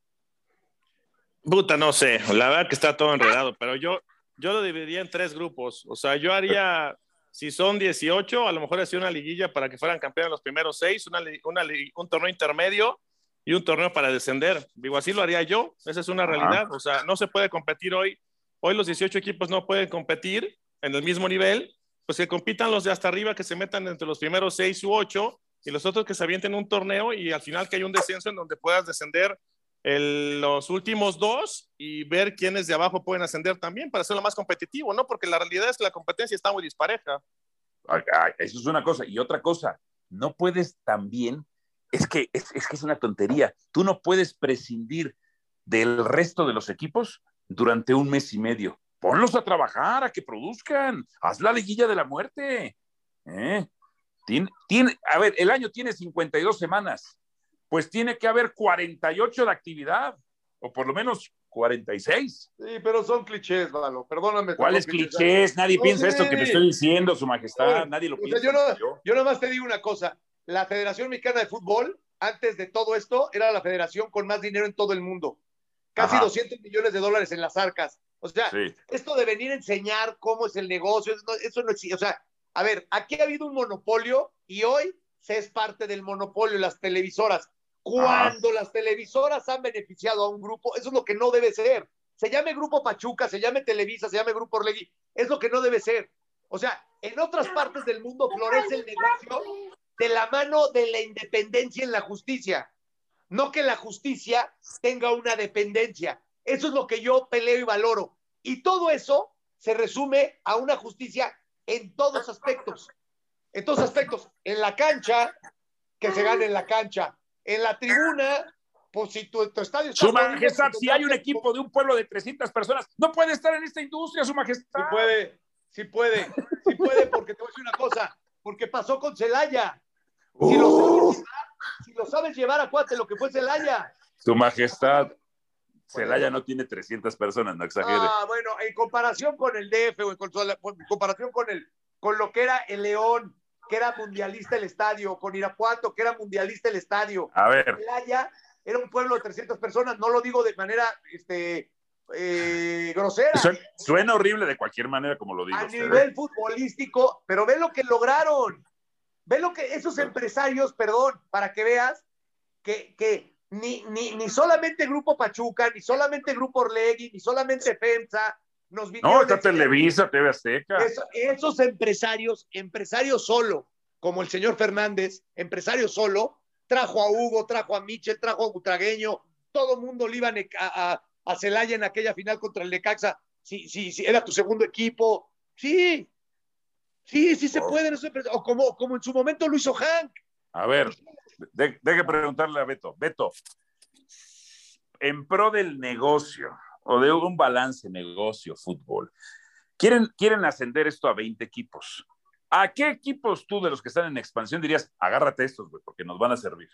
Puta, no sé, la verdad que está todo enredado, pero yo, yo lo dividiría en tres grupos. O sea, yo haría, si son 18, a lo mejor hacía una liguilla para que fueran campeones los primeros seis, una, una un torneo intermedio y un torneo para descender. Digo, así lo haría yo, esa es una realidad. O sea, no se puede competir hoy hoy los 18 equipos no pueden competir en el mismo nivel, pues que compitan los de hasta arriba, que se metan entre los primeros seis u ocho, y los otros que se avienten un torneo y al final que hay un descenso en donde puedas descender el, los últimos dos y ver quiénes de abajo pueden ascender también para hacerlo más competitivo, ¿no? Porque la realidad es que la competencia está muy dispareja. Eso es una cosa. Y otra cosa, no puedes también, es que es, que es una tontería, tú no puedes prescindir del resto de los equipos durante un mes y medio. Ponlos a trabajar, a que produzcan, haz la liguilla de la muerte. ¿Eh? A ver, el año tiene 52 semanas, pues tiene que haber 48 de actividad, o por lo menos 46. Sí, pero son clichés, Valo, perdóname. ¿Cuáles clichés? clichés? Nadie no, piensa sí. esto que te estoy diciendo, Su Majestad, nadie lo piensa. Sea, yo, no, yo. yo nada más te digo una cosa, la Federación Mexicana de Fútbol, antes de todo esto, era la federación con más dinero en todo el mundo. Casi Ajá. 200 millones de dólares en las arcas. O sea, sí. esto de venir a enseñar cómo es el negocio, eso no, eso no existe. O sea, a ver, aquí ha habido un monopolio y hoy se es parte del monopolio, las televisoras. Cuando ah. las televisoras han beneficiado a un grupo, eso es lo que no debe ser. Se llame Grupo Pachuca, se llame Televisa, se llame Grupo Orlegui, es lo que no debe ser. O sea, en otras partes del mundo florece el negocio de la mano de la independencia en la justicia. No que la justicia tenga una dependencia. Eso es lo que yo peleo y valoro. Y todo eso se resume a una justicia en todos aspectos. En todos aspectos. En la cancha, que se gane en la cancha. En la tribuna, pues si tu, tu estadio está... Su majestad, si hay un equipo de un pueblo de 300 personas, no puede estar en esta industria, su majestad. Sí puede, sí puede, sí puede, porque te voy a decir una cosa, porque pasó con Celaya. Si, lo sabes llevar, si lo sabes llevar, acuérdate lo que fue Celaya. Su majestad, Celaya no tiene 300 personas, no exagere. Ah, bueno, en comparación con el DF, o en comparación con, el, con lo que era el León, que era mundialista el estadio, con Irapuato, que era mundialista el estadio. A ver. Celaya era un pueblo de 300 personas, no lo digo de manera este, eh, grosera. Suena, suena, horrible de cualquier manera, como lo digo. A usted, nivel ¿eh? futbolístico, pero ve lo que lograron. Ve lo que esos empresarios, perdón, para que veas que, que ni, ni, ni solamente Grupo Pachuca, ni solamente Grupo Orlegui, ni solamente FEMSA, nos No, está Televisa, TV Azteca. Eso, esos empresarios, empresarios solo, como el señor Fernández, empresario solo, trajo a Hugo, trajo a Michel, trajo a Butragueño, todo el mundo le iban a, a, a Celaya en aquella final contra el Necaxa, sí, sí, sí, era tu segundo equipo, sí, sí, sí se oh. puede, o como, como en su momento lo hizo Hank. A ver, de, deje preguntarle a Beto. Beto, en pro del negocio o de un balance negocio fútbol, quieren, quieren ascender esto a 20 equipos. ¿A qué equipos tú de los que están en expansión dirías, agárrate estos, güey, porque nos van a servir?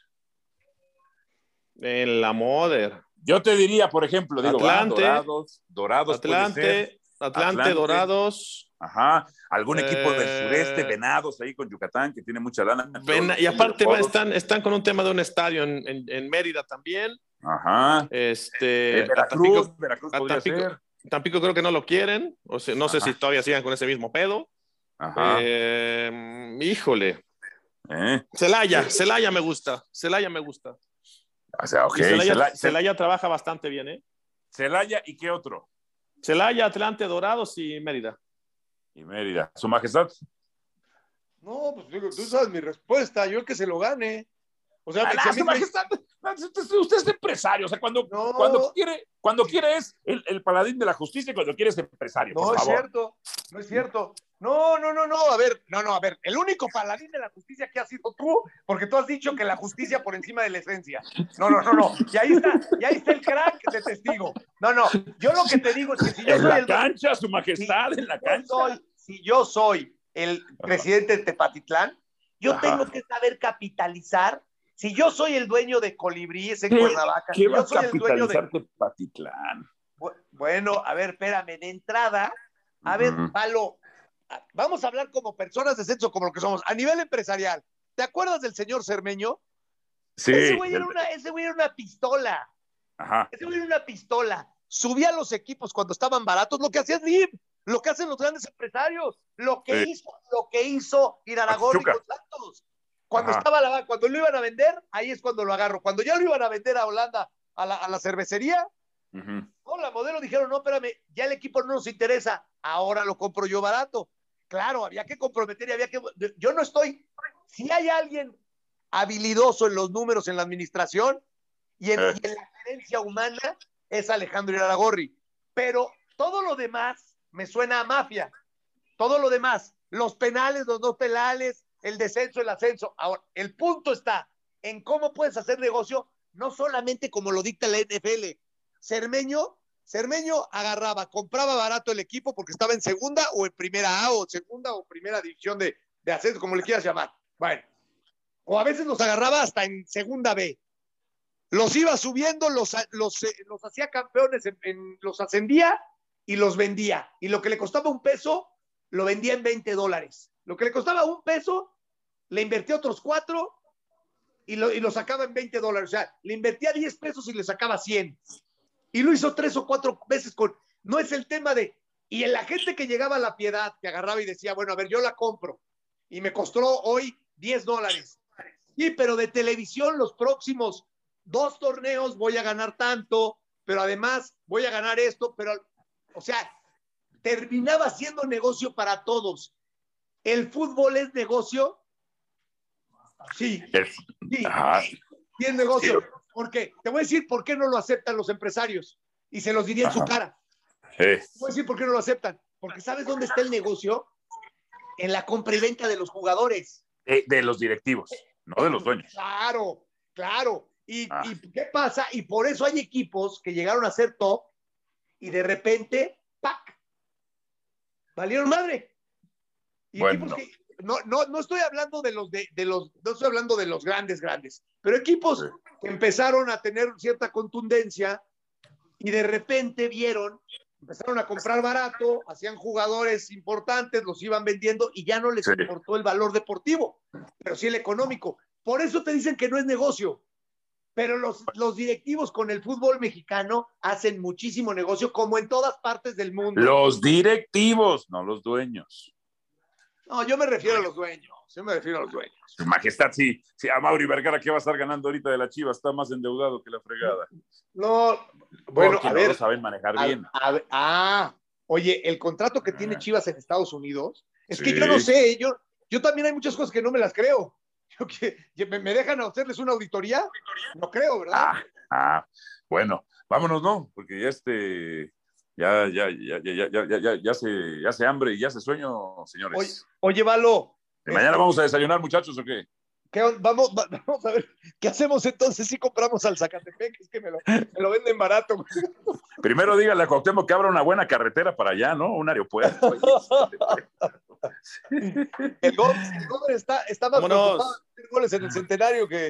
En la Moder. Yo te diría, por ejemplo, digo, Atlante, ah, Dorados, Dorados Atlante, Atlante, Atlante, Dorados. Ajá, algún equipo eh... del sureste, Venados, ahí con Yucatán, que tiene mucha lana. Ven, y aparte va, están, están con un tema de un estadio en, en, en Mérida también. Ajá. Este, eh, Veracruz, Tampico, Veracruz Tampico, ser. Tampico, creo que no lo quieren, o sea, no Ajá. sé si todavía sigan con ese mismo pedo. Ajá. Eh, híjole. ¿Eh? Celaya, Celaya me gusta, Celaya me gusta. O sea, ok. Celaya, Celaya, Celaya trabaja bastante bien, ¿eh? Celaya y qué otro? Celaya, Atlante, Dorados y Mérida. Y Mérida. ¿Su majestad? No, pues digo, tú sabes mi respuesta, yo que se lo gane. O sea, ah, su majestad, usted es empresario, o sea, cuando, no. cuando, quiere, cuando quiere es el, el, paladín de la justicia y cuando quiere es empresario. No es cierto, no es cierto. No, no, no, no, a ver, no, no, a ver, el único paladín de la justicia que has sido tú, porque tú has dicho que la justicia por encima de la esencia. No, no, no, no. Y ahí está, y ahí está el crack de testigo. No, no, yo lo que te digo es que si yo en soy la el cancha, su majestad, si en la cancha. soy- si yo soy el presidente de Tepatitlán, yo Ajá. tengo que saber capitalizar. Si yo soy el dueño de Colibríes en ¿Qué, Cuernavaca, si ¿qué va yo a soy el dueño de capitalizar? Bu- Bueno, a ver, espérame, de entrada, a ver. Palo, vamos a hablar como personas de sexo, como lo que somos, a nivel empresarial. ¿Te acuerdas del señor Cermeño? Sí. ese, güey era una, ese güey era una pistola. Ajá. Ese güey era una pistola. Subía a los equipos cuando estaban baratos, lo que hacía Slim, lo que hacen los grandes empresarios, lo que hizo, lo que hizo Iraragorri con Santos. Cuando Ajá. estaba la, cuando lo iban a vender, ahí es cuando lo agarro. Cuando ya lo iban a vender a Holanda, a la, a la cervecería, Ujú. No, la modelo dijeron, no, espérame, ya el equipo no nos interesa, ahora lo compro yo barato. Claro, había que comprometer y había que... Yo no estoy... Si hay alguien habilidoso en los números en la administración y en, Eh. y en la gerencia humana, es Alejandro Iraragorri. Pero todo lo demás me suena a mafia. Todo lo demás, los penales, los dos penales, el descenso, el ascenso. Ahora, el punto está en cómo puedes hacer negocio, no solamente como lo dicta la NFL. Cermeño, Cermeño agarraba, compraba barato el equipo porque estaba en segunda o en primera A o segunda o primera división de, de ascenso, como le quieras llamar. Bueno, o a veces los agarraba hasta en segunda B. Los iba subiendo, los, los, eh, los hacía campeones, en- los ascendía y los vendía. Y lo que le costaba un peso, lo vendía en 20 dólares. Lo que le costaba un peso, le invertía otros cuatro y lo, y lo sacaba en 20 dólares. O sea, le invertía 10 pesos y le sacaba 100. Y lo hizo tres o cuatro veces con... No es el tema de... Y en la gente que llegaba a la piedad, que agarraba y decía, bueno, a ver, yo la compro. Y me costó hoy 10 dólares. Sí, pero de televisión los próximos dos torneos voy a ganar tanto, pero además voy a ganar esto, pero, o sea, terminaba siendo negocio para todos. ¿El fútbol es negocio? Sí, sí, Ajá. sí es negocio. ¿Por qué? Te voy a decir por qué no lo aceptan los empresarios y se los diría en su cara. Eh, Te voy a decir por qué no lo aceptan. Porque ¿sabes dónde está el negocio? En la compra y venta de los jugadores. eh, de los directivos, no de los dueños. Claro, claro. ¿Y, Ah. ¿Y qué pasa? Y por eso hay equipos que llegaron a ser top y de repente, ¡pac! Valieron madre. Y Bueno. equipos que, no, no, no estoy hablando de los de, de los, no estoy hablando de los grandes, grandes, pero equipos que empezaron a tener cierta contundencia y de repente vieron, empezaron a comprar barato, hacían jugadores importantes, los iban vendiendo y ya no les Sí. importó el valor deportivo, pero sí el económico. Por eso te dicen que no es negocio. Pero los, los directivos con el fútbol mexicano hacen muchísimo negocio, como en todas partes del mundo. Los directivos, no los dueños. No, yo me refiero a los dueños. Yo me refiero a los dueños. Su majestad, sí, sí, a Mauri Vergara, que va a estar ganando ahorita de la Chiva, está más endeudado que la fregada. No, bueno, Porque a no ver. lo saben manejar a- bien. a ah, oye, el contrato que tiene Ah. Chivas en Estados Unidos, es que yo no sé, yo, yo también hay muchas cosas que no me las creo. *laughs* Yo que, me dejan hacerles una auditoría? No creo, ¿verdad? Ah, ah, bueno, vámonos, ¿no? Porque ya este, ya, ya, ya, ya, ya, ya, ya, ya se, ya se hambre y ya se sueño, señores. Oye, Oye, Valo, ¿Y mañana vamos a desayunar, muchachos, o qué? ¿qué vamos, va- *laughs* vamos a ver, ¿qué hacemos entonces si compramos al Zacatepec? Es que me lo, me lo venden barato. *laughs* Primero dígale a Cuauhtémoc que abra una buena carretera para allá, ¿no? Un aeropuerto. *laughs* El gol, el gol está, está más Vámonos. preocupado en hacer goles en el centenario que.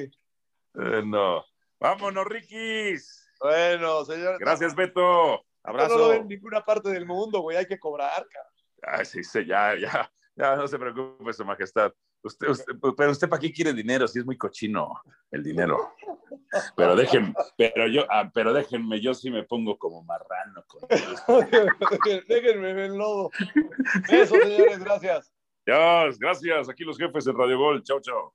Eh, no. Vámonos, Rikis. Bueno, señor. Gracias, Beto. No, no Abrazo. lo ven en ninguna parte del mundo, güey. Hay que cobrar, cabrón. Ay, sí, sí, ya, ya, ya, no se preocupe, su majestad. Usted, usted, pero usted, ¿para qué quiere dinero? Si es muy cochino el dinero. *laughs* Pero déjenme, pero yo, ah, pero déjenme, yo sí me pongo como marrano. Con... *laughs* Déjenme ver el lodo. Eso, señores, gracias. Dios, gracias. Aquí los jefes en Radio Gol. Chao, chao.